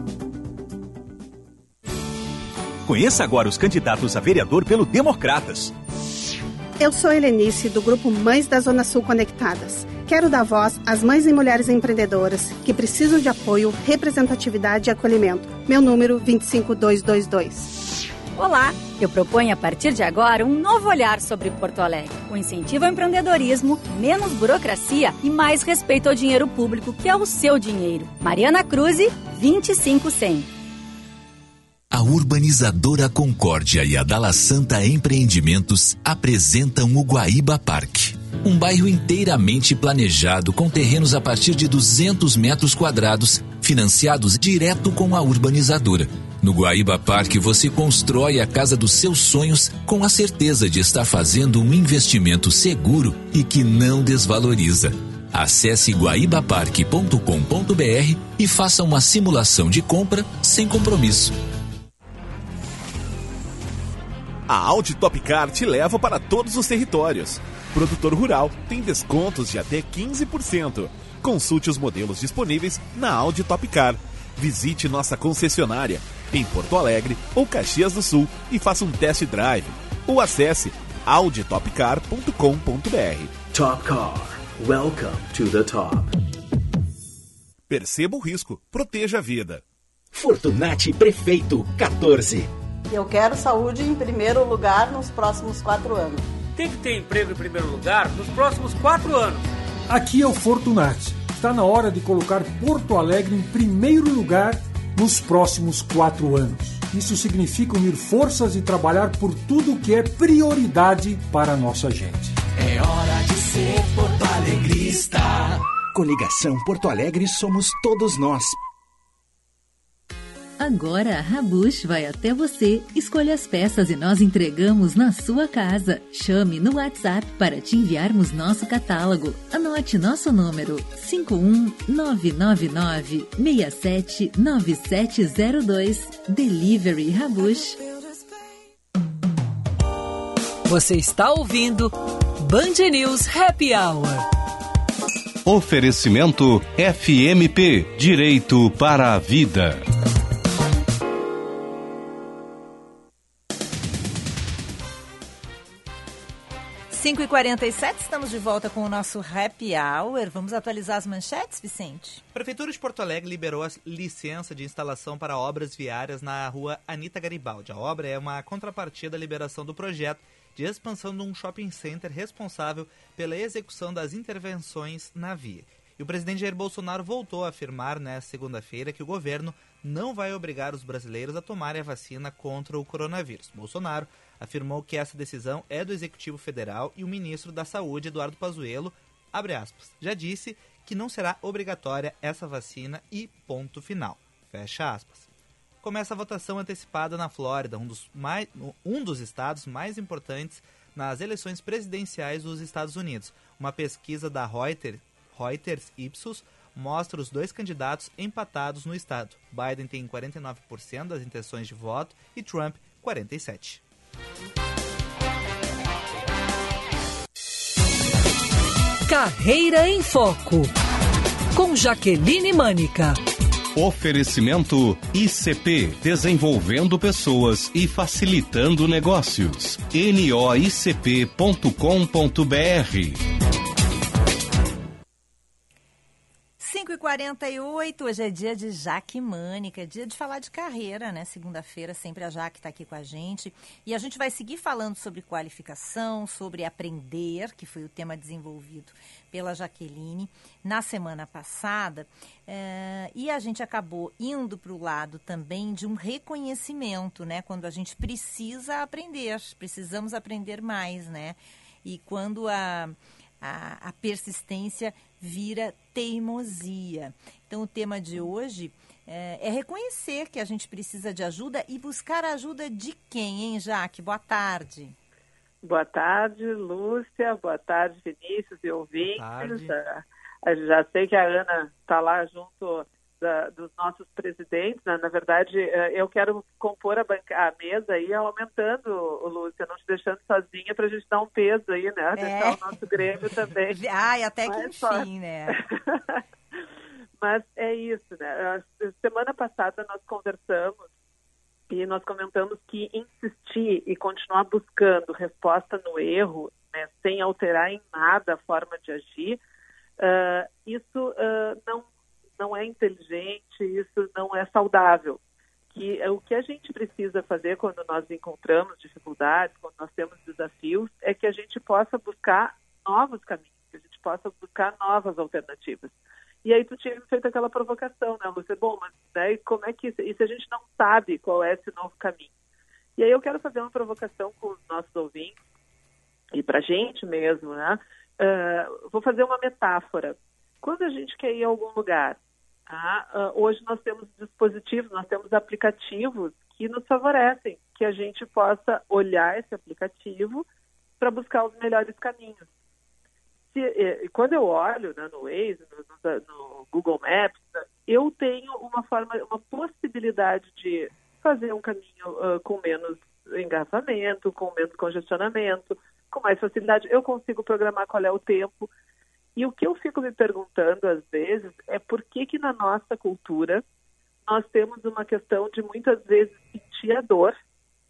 Conheça agora os candidatos a vereador pelo Democratas. Eu sou Helenice, do grupo Mães da Zona Sul Conectadas. Quero dar voz às mães e mulheres empreendedoras que precisam de apoio, representatividade e acolhimento. Meu número 25222. Olá, eu proponho a partir de agora um novo olhar sobre Porto Alegre. O incentivo ao empreendedorismo, menos burocracia e mais respeito ao dinheiro público, que é o seu dinheiro. Mariana Cruz, 25100. A urbanizadora Concórdia e a Dala Santa Empreendimentos apresentam o Guaíba Parque. Um bairro inteiramente planejado com terrenos a partir de 200 metros quadrados, financiados direto com a urbanizadora. No Guaíba Parque você constrói a casa dos seus sonhos com a certeza de estar fazendo um investimento seguro e que não desvaloriza. Acesse guaibaparque.com.br e faça uma simulação de compra sem compromisso. A Audi Top Car te leva para todos os territórios. Produtor rural tem descontos de até 15%. Consulte os modelos disponíveis na Audi Top Car. Visite nossa concessionária em Porto Alegre ou Caxias do Sul e faça um test drive. Ou acesse auditopcar.com.br. Top Car. Welcome to the top. Perceba o risco, proteja a vida. Fortunati Prefeito 14. Eu quero saúde em primeiro lugar nos próximos quatro anos. Tem que ter emprego em primeiro lugar nos próximos quatro anos. Aqui é o Fortunati. Está na hora de colocar Porto Alegre em primeiro lugar nos próximos quatro anos. Isso significa unir forças e trabalhar por tudo que é prioridade para a nossa gente. É hora de ser Porto Alegrista. Coligação Porto Alegre somos todos nós. Agora a Rabush vai até você, escolha as peças e nós entregamos na sua casa. Chame no WhatsApp para te enviarmos nosso catálogo. Anote nosso número 51999679702. Delivery Rabush. Você está ouvindo Band News Happy Hour. Oferecimento FMP Direito para a Vida. 5h47, estamos de volta com o nosso Happy Hour. Vamos atualizar as manchetes, Vicente? Prefeitura de Porto Alegre liberou a licença de instalação para obras viárias na rua Anita Garibaldi. A obra é uma contrapartida à liberação do projeto de expansão de um shopping center responsável pela execução das intervenções na via. E o presidente Jair Bolsonaro voltou a afirmar nesta segunda-feira que o governo não vai obrigar os brasileiros a tomarem a vacina contra o coronavírus. Bolsonaro afirmou que essa decisão é do Executivo Federal e o ministro da Saúde, Eduardo Pazuello, aspas, já disse que não será obrigatória essa vacina e ponto final. Fecha aspas. Começa a votação antecipada na Flórida, um dos, mais, um dos estados mais importantes nas eleições presidenciais dos Estados Unidos. Uma pesquisa da Reuters, Reuters Ipsos mostra os dois candidatos empatados no estado. Biden tem 49% das intenções de voto e Trump 47%. Carreira em Foco. Com Jaqueline Mânica. Oferecimento ICP Desenvolvendo Pessoas e Facilitando Negócios. noicp.com.br 5h48, hoje é dia de Jaque Mânica, dia de falar de carreira, né? Segunda-feira, sempre a Jaque está aqui com a gente. E a gente vai seguir falando sobre qualificação, sobre aprender, que foi o tema desenvolvido pela Jaqueline na semana passada. Eh, e a gente acabou indo para o lado também de um reconhecimento, né? Quando a gente precisa aprender, precisamos aprender mais, né? E quando a a, a persistência vira teimosia. Então, o tema de hoje é, é, reconhecer que a gente precisa de ajuda e buscar ajuda de quem, hein, Jaque? Boa tarde. Boa tarde, Lúcia. Boa tarde, Vinícius e ouvintes. Já, já sei que a Ana está lá junto da, dos nossos presidentes. Né? Na verdade, eh, eu quero compor a, banca, a mesa aí, aumentando, Lúcia, não te deixando sozinha para a gente dar um peso aí, né? Deixar é. o nosso Grêmio <laughs> também. Ai, até que enfim, só... né? <laughs> Mas é isso, né? Semana passada nós conversamos e nós comentamos que insistir e continuar buscando resposta no erro, né, sem alterar em nada a forma de agir, uh, isso uh, não não é inteligente, isso não é saudável. Que é o que a gente precisa fazer quando nós encontramos dificuldades, quando nós temos desafios, é que a gente possa buscar novos caminhos, que a gente possa buscar novas alternativas. E aí tu tinha feito aquela provocação, né, Lúcia? Bom, mas né, como é que e se a gente não sabe qual é esse novo caminho? E aí eu quero fazer uma provocação com os nossos ouvintes e para a gente mesmo, né? Uh, vou fazer uma metáfora. Quando a gente quer ir a algum lugar Tá? Uh, hoje nós temos dispositivos, nós temos aplicativos que nos favorecem que a gente possa olhar esse aplicativo para buscar os melhores caminhos. Se, eh, quando eu olho né, no Waze, no, no, Google Maps, eu tenho uma forma, uma possibilidade de fazer um caminho uh, com menos engarrafamento, com menos congestionamento, com mais facilidade. Eu consigo programar qual é o tempo. E o que eu fico me perguntando às vezes é por que que na nossa cultura nós temos uma questão de muitas vezes sentir a dor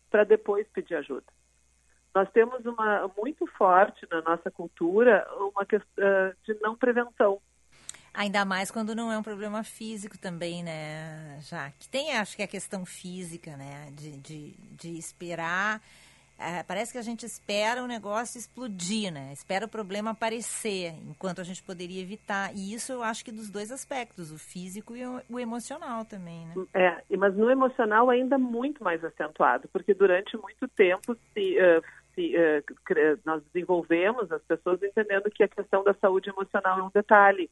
para depois pedir ajuda. Nós temos uma muito forte na nossa cultura uma questão de não prevenção. Ainda mais quando não é um problema físico também, né, já que tem, acho que a questão física, né, de, de, de esperar é, parece que a gente espera o negócio explodir, né? Espera o problema aparecer, enquanto a gente poderia evitar. E isso eu acho que dos dois aspectos, o físico e o, o emocional também, né? É, mas no emocional ainda muito mais acentuado, porque durante muito tempo se, uh, se uh, nós desenvolvemos as pessoas entendendo que a questão da saúde emocional é um detalhe,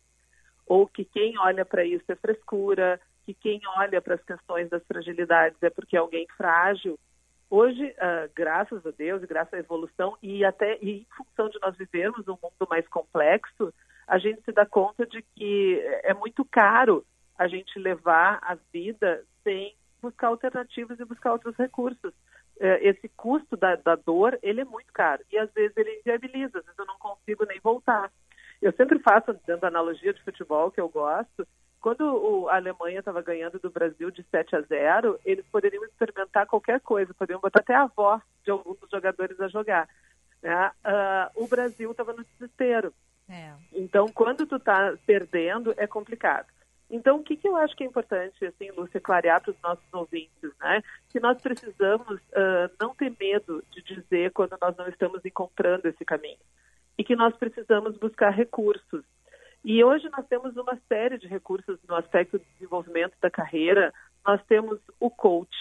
ou que quem olha para isso é frescura, que quem olha para as questões das fragilidades é porque é alguém frágil Hoje, uh, graças a Deus, graças à evolução e até e em função de nós vivermos um mundo mais complexo, a gente se dá conta de que é muito caro a gente levar a vida sem buscar alternativas e buscar outros recursos. Uh, esse custo da, da dor, ele é muito caro e às vezes ele inviabiliza, às vezes eu não consigo nem voltar. Eu sempre faço, dando analogia de futebol que eu gosto, quando a Alemanha estava ganhando do Brasil de 7 a 0, eles poderiam experimentar qualquer coisa, poderiam botar até a avó de alguns dos jogadores a jogar. Né? Uh, o Brasil estava no desespero. É. Então, quando tu está perdendo, é complicado. Então, o que, que eu acho que é importante, assim, Lúcia, clarear para os nossos ouvintes, né? Que nós precisamos uh, não ter medo de dizer quando nós não estamos encontrando esse caminho. E que nós precisamos buscar recursos. E hoje nós temos uma série de recursos no aspecto do desenvolvimento da carreira. Nós temos o coach,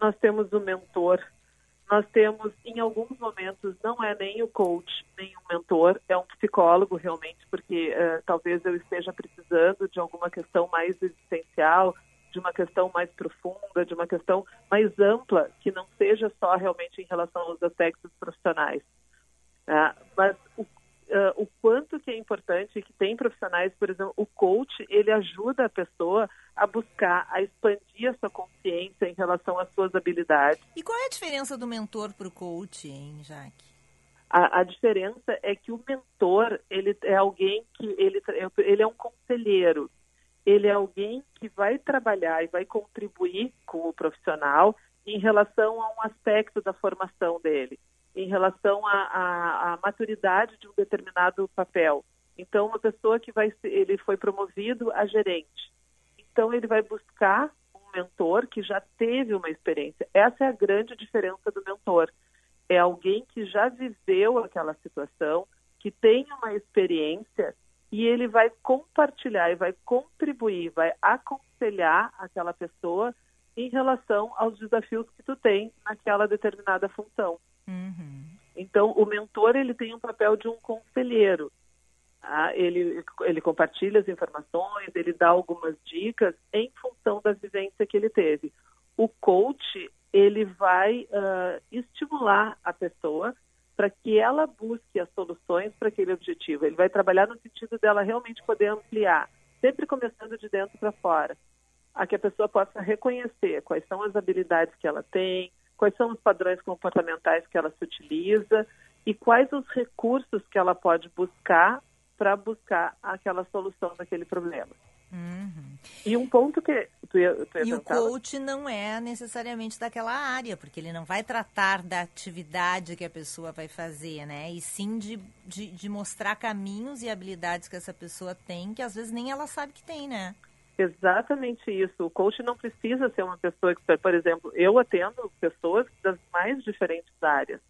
nós temos o mentor, nós temos, em alguns momentos, não é nem o coach, nem o mentor, é um psicólogo realmente, porque uh, talvez eu esteja precisando de alguma questão mais existencial, de uma questão mais profunda, de uma questão mais ampla, que não seja só realmente em relação aos aspectos profissionais. Uh, mas o uh, o quanto que é importante que tem profissionais, por exemplo, o coach, ele ajuda a pessoa a buscar, a expandir a sua consciência em relação às suas habilidades. E qual é a diferença do mentor para o coach, hein, Jaque? A, a, diferença é que o mentor, ele é alguém que, ele, ele é um conselheiro, ele é alguém que vai trabalhar e vai contribuir com o profissional em relação a um aspecto da formação dele em relação à, maturidade de um determinado papel. Então, uma pessoa que vai ele foi promovido a gerente. Então, ele vai buscar um mentor que já teve uma experiência. Essa é a grande diferença do mentor. É alguém que já viveu aquela situação, que tem uma experiência e ele vai compartilhar e vai contribuir, vai aconselhar aquela pessoa em relação aos desafios que tu tem naquela determinada função. Uhum. Então, o mentor ele tem um papel de um conselheiro. Tá? Ele, ele compartilha as informações, ele dá algumas dicas em função da vivência que ele teve. O coach ele vai uh, estimular a pessoa para que ela busque as soluções para aquele objetivo. Ele vai trabalhar no sentido dela realmente poder ampliar, sempre começando de dentro para fora, a que a pessoa possa reconhecer quais são as habilidades que ela tem, quais são os padrões comportamentais que ela se utiliza e quais os recursos que ela pode buscar para buscar aquela solução daquele problema. Uhum. E um ponto que tu ia, tu ia e o coach não é necessariamente daquela área, porque ele não vai tratar da atividade que a pessoa vai fazer, né? E sim de, de, de mostrar caminhos e habilidades que essa pessoa tem, que às vezes nem ela sabe que tem, né? Exatamente isso. O coach não precisa ser uma pessoa que, por exemplo, eu atendo pessoas das mais diferentes áreas,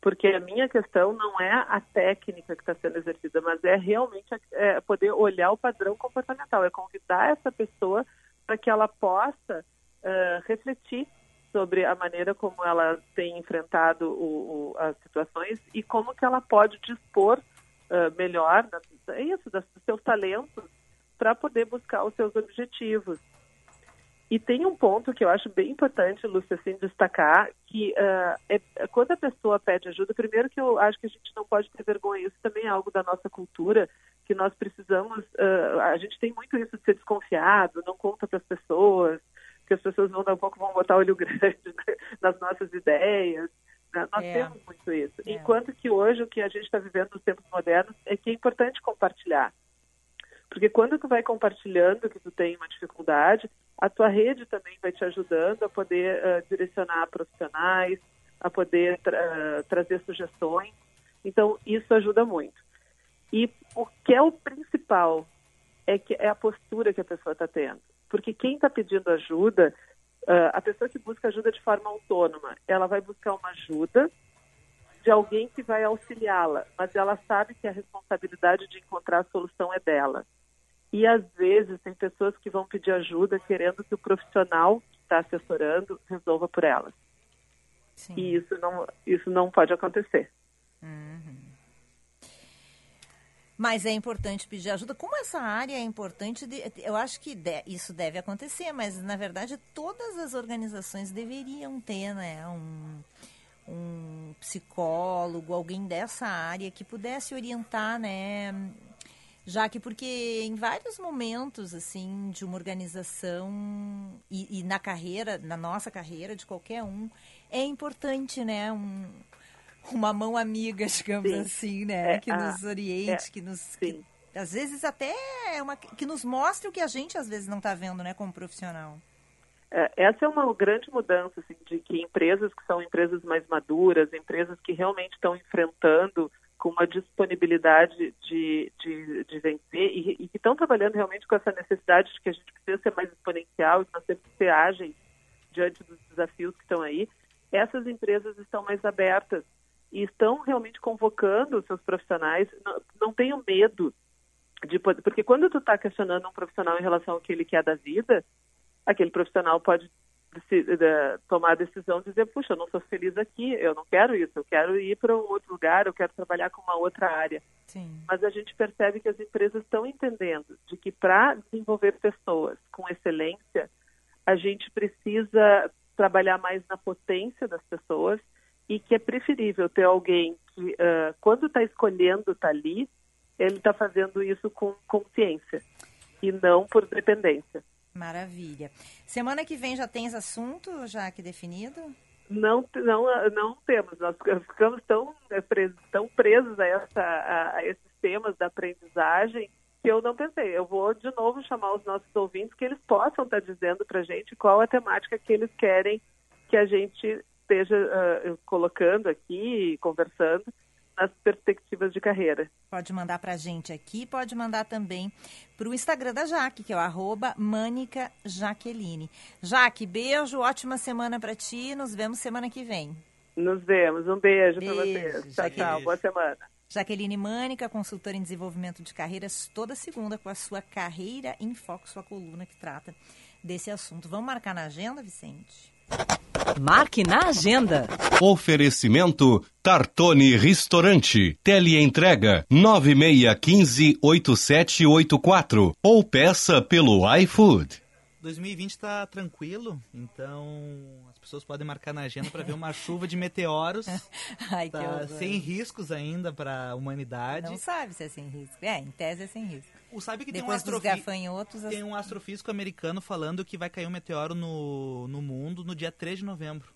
porque a minha questão não é a técnica que está sendo exercida, mas é realmente é poder olhar o padrão comportamental, é convidar essa pessoa para que ela possa uh, refletir sobre a maneira como ela tem enfrentado o, o, as situações e como que ela pode dispor uh, melhor é isso, dos seus talentos para poder buscar os seus objetivos. E tem um ponto que eu acho bem importante, Lúcia, assim, destacar, que uh, é, quando a pessoa pede ajuda, primeiro que eu acho que a gente não pode ter vergonha, isso também é algo da nossa cultura, que nós precisamos, uh, a gente tem muito isso de ser desconfiado, não conta para as pessoas, que as pessoas vão dar um pouco vão botar olho <laughs> grande né, nas nossas ideias. Né? Nós é. temos muito isso. É. Enquanto que hoje o que a gente está vivendo nos tempos modernos é que é importante compartilhar Porque quando tu vai compartilhando que tu tem uma dificuldade, a tua rede também vai te ajudando a poder uh, direcionar profissionais, a poder tra uh, trazer sugestões. Então, isso ajuda muito. E o que é o principal é que é a postura que a pessoa está tendo. Porque quem está pedindo ajuda, uh, a pessoa que busca ajuda de forma autônoma, ela vai buscar uma ajuda de alguém que vai auxiliá-la, mas ela sabe que a responsabilidade de encontrar a solução é dela. E às vezes tem pessoas que vão pedir ajuda querendo que o profissional que está assessorando resolva por elas. Sim. E isso não, isso não pode acontecer. Uhum. Mas é importante pedir ajuda. Como essa área é importante, eu acho que isso deve acontecer, mas na verdade todas as organizações deveriam ter né, um, um psicólogo, alguém dessa área que pudesse orientar, né? Já que porque em vários momentos assim de uma organização e, e na carreira, na nossa carreira de qualquer um, é importante, né? Um, uma mão amiga, <laughs> digamos sim. assim, né? É, que nos oriente, é, que nos. Que, às vezes até é uma, que nos mostre o que a gente às vezes não está vendo, né, como profissional. É, essa é uma grande mudança, assim, de que empresas que são empresas mais maduras, empresas que realmente estão enfrentando com uma disponibilidade de, de, de vencer e, e, que estão trabalhando realmente com essa necessidade de que a gente precisa ser mais exponencial e nós temos que ser ágeis diante dos desafios que estão aí, essas empresas estão mais abertas e estão realmente convocando os seus profissionais. Não, não tenham medo de poder, porque quando tu está questionando um profissional em relação ao que ele quer da vida, aquele profissional pode tomar a decisão de dizer, puxa, eu não sou feliz aqui, eu não quero isso, eu quero ir para um outro lugar, eu quero trabalhar com uma outra área. Sim. Mas a gente percebe que as empresas estão entendendo de que para desenvolver pessoas com excelência, a gente precisa trabalhar mais na potência das pessoas e que é preferível ter alguém que, uh, quando está escolhendo estar tá ali, ele está fazendo isso com consciência e não por dependência. Maravilha. Semana que vem já tens assunto, já que definido? Não, não, não temos. Nós ficamos tão, é, tão presos a, essa, a, esses temas da aprendizagem que eu não pensei. Eu vou de novo chamar os nossos ouvintes que eles possam estar dizendo para a gente qual a temática que eles querem que a gente esteja uh, colocando aqui, conversando nas perspectivas de carreira. Pode mandar para a gente aqui, pode mandar também para o Instagram da Jaque, que é o arroba Mânica Jaqueline. Jaque, beijo, ótima semana para ti, nos vemos semana que vem. Nos vemos, um beijo, beijo para vocês. Tchau, tchau, boa semana. Jaqueline Mânica, consultora em desenvolvimento de carreiras, toda segunda com a sua Carreira em Foco, sua coluna que trata desse assunto. Vamos marcar na agenda, Vicente? Marque na agenda. Oferecimento Tartone Restaurante. Teleentrega 96158784 ou peça pelo iFood. 2020 está tranquilo, então as pessoas podem marcar na agenda para ver uma <laughs> chuva de meteoros. <laughs> Ai, tá sem riscos ainda para a humanidade. Não sabe se é sem risco. É, em tese é sem risco. O sabe que Depois tem um, astrofi... tem um astrofísico americano falando que vai cair um meteoro no, no mundo no dia 3 de novembro.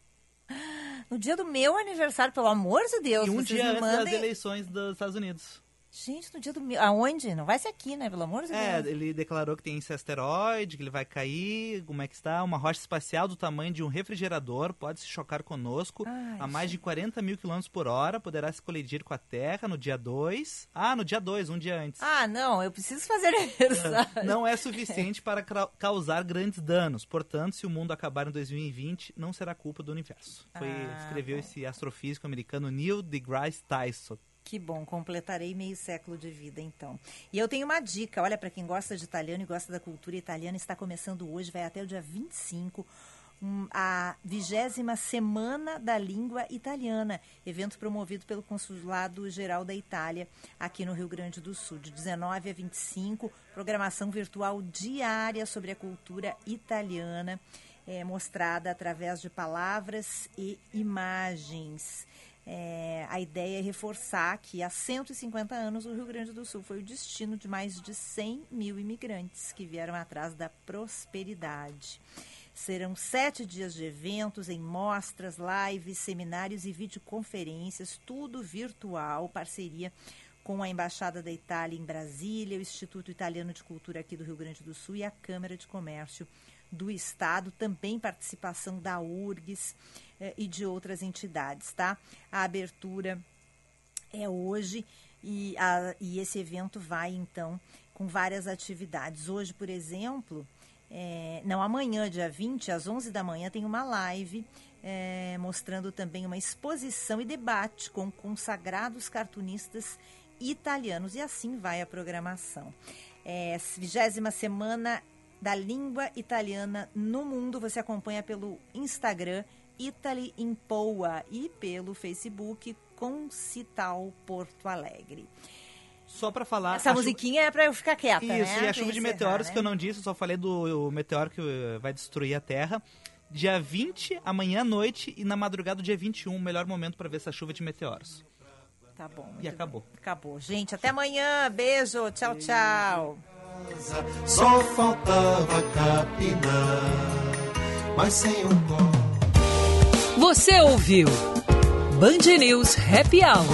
<gasps> No dia do meu aniversário, pelo amor de Deus. E um dia antes mandem... das eleições dos Estados Unidos. Gente, no dia do. Aonde? Não vai ser aqui, né? Pelo amor de é, Deus. É, ele declarou que tem esse asteroide, que ele vai cair. Como é que está? Uma rocha espacial do tamanho de um refrigerador pode se chocar conosco Ai, a mais de 40 mil quilômetros por hora. Poderá se colidir com a Terra no dia 2. Ah, no dia 2, um dia antes. Ah, não, eu preciso fazer <laughs> aniversário. Não é suficiente para causar grandes danos. Portanto, se o mundo acabar em 2020, não será culpa do universo. Foi, ah, escreveu bom. esse astrofísico americano Neil deGrasse Tyson. Que bom, completarei meio século de vida então. E eu tenho uma dica, olha, para quem gosta de italiano e gosta da cultura italiana, está começando hoje, vai até o dia 25, um, a vigésima Semana da Língua Italiana, evento promovido pelo Consulado Geral da Itália, aqui no Rio Grande do Sul, de 19 a 25, programação virtual diária sobre a cultura italiana, é, mostrada através de palavras e imagens. É, a ideia é reforçar que há 150 anos o Rio Grande do Sul foi o destino de mais de 100 mil imigrantes que vieram atrás da prosperidade. Serão sete dias de eventos em mostras, lives, seminários e videoconferências, tudo virtual, parceria com a Embaixada da Itália em Brasília, o Instituto Italiano de Cultura aqui do Rio Grande do Sul e a Câmara de Comércio do Estado, também participação da URGS e de outras entidades, tá? A abertura é hoje e, a, e esse evento vai, então, com várias atividades. Hoje, por exemplo, é, não, amanhã, dia 20, às 11 da manhã, tem uma live é, mostrando também uma exposição e debate com consagrados cartunistas italianos. E assim vai a programação. É, vigésima semana da língua italiana no mundo. Você acompanha pelo Instagram Italy in Poa e pelo Facebook Concital Porto Alegre. Só para falar. Essa musiquinha chuva... é para eu ficar quieta, Isso, né? e a chuva de meteoros né? que eu não disse, eu só falei do meteoro que vai destruir a Terra. Dia 20, amanhã à noite e na madrugada do dia 21, o melhor momento para ver essa chuva de meteoros. Tá bom. E acabou. Bem. Acabou. Gente, até amanhã. Beijo. Tchau, tchau. Só faltava capinar, mas sem um pó. Você ouviu Band News Happy Hour.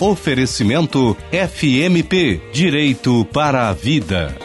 Oferecimento FMP Direito para a Vida.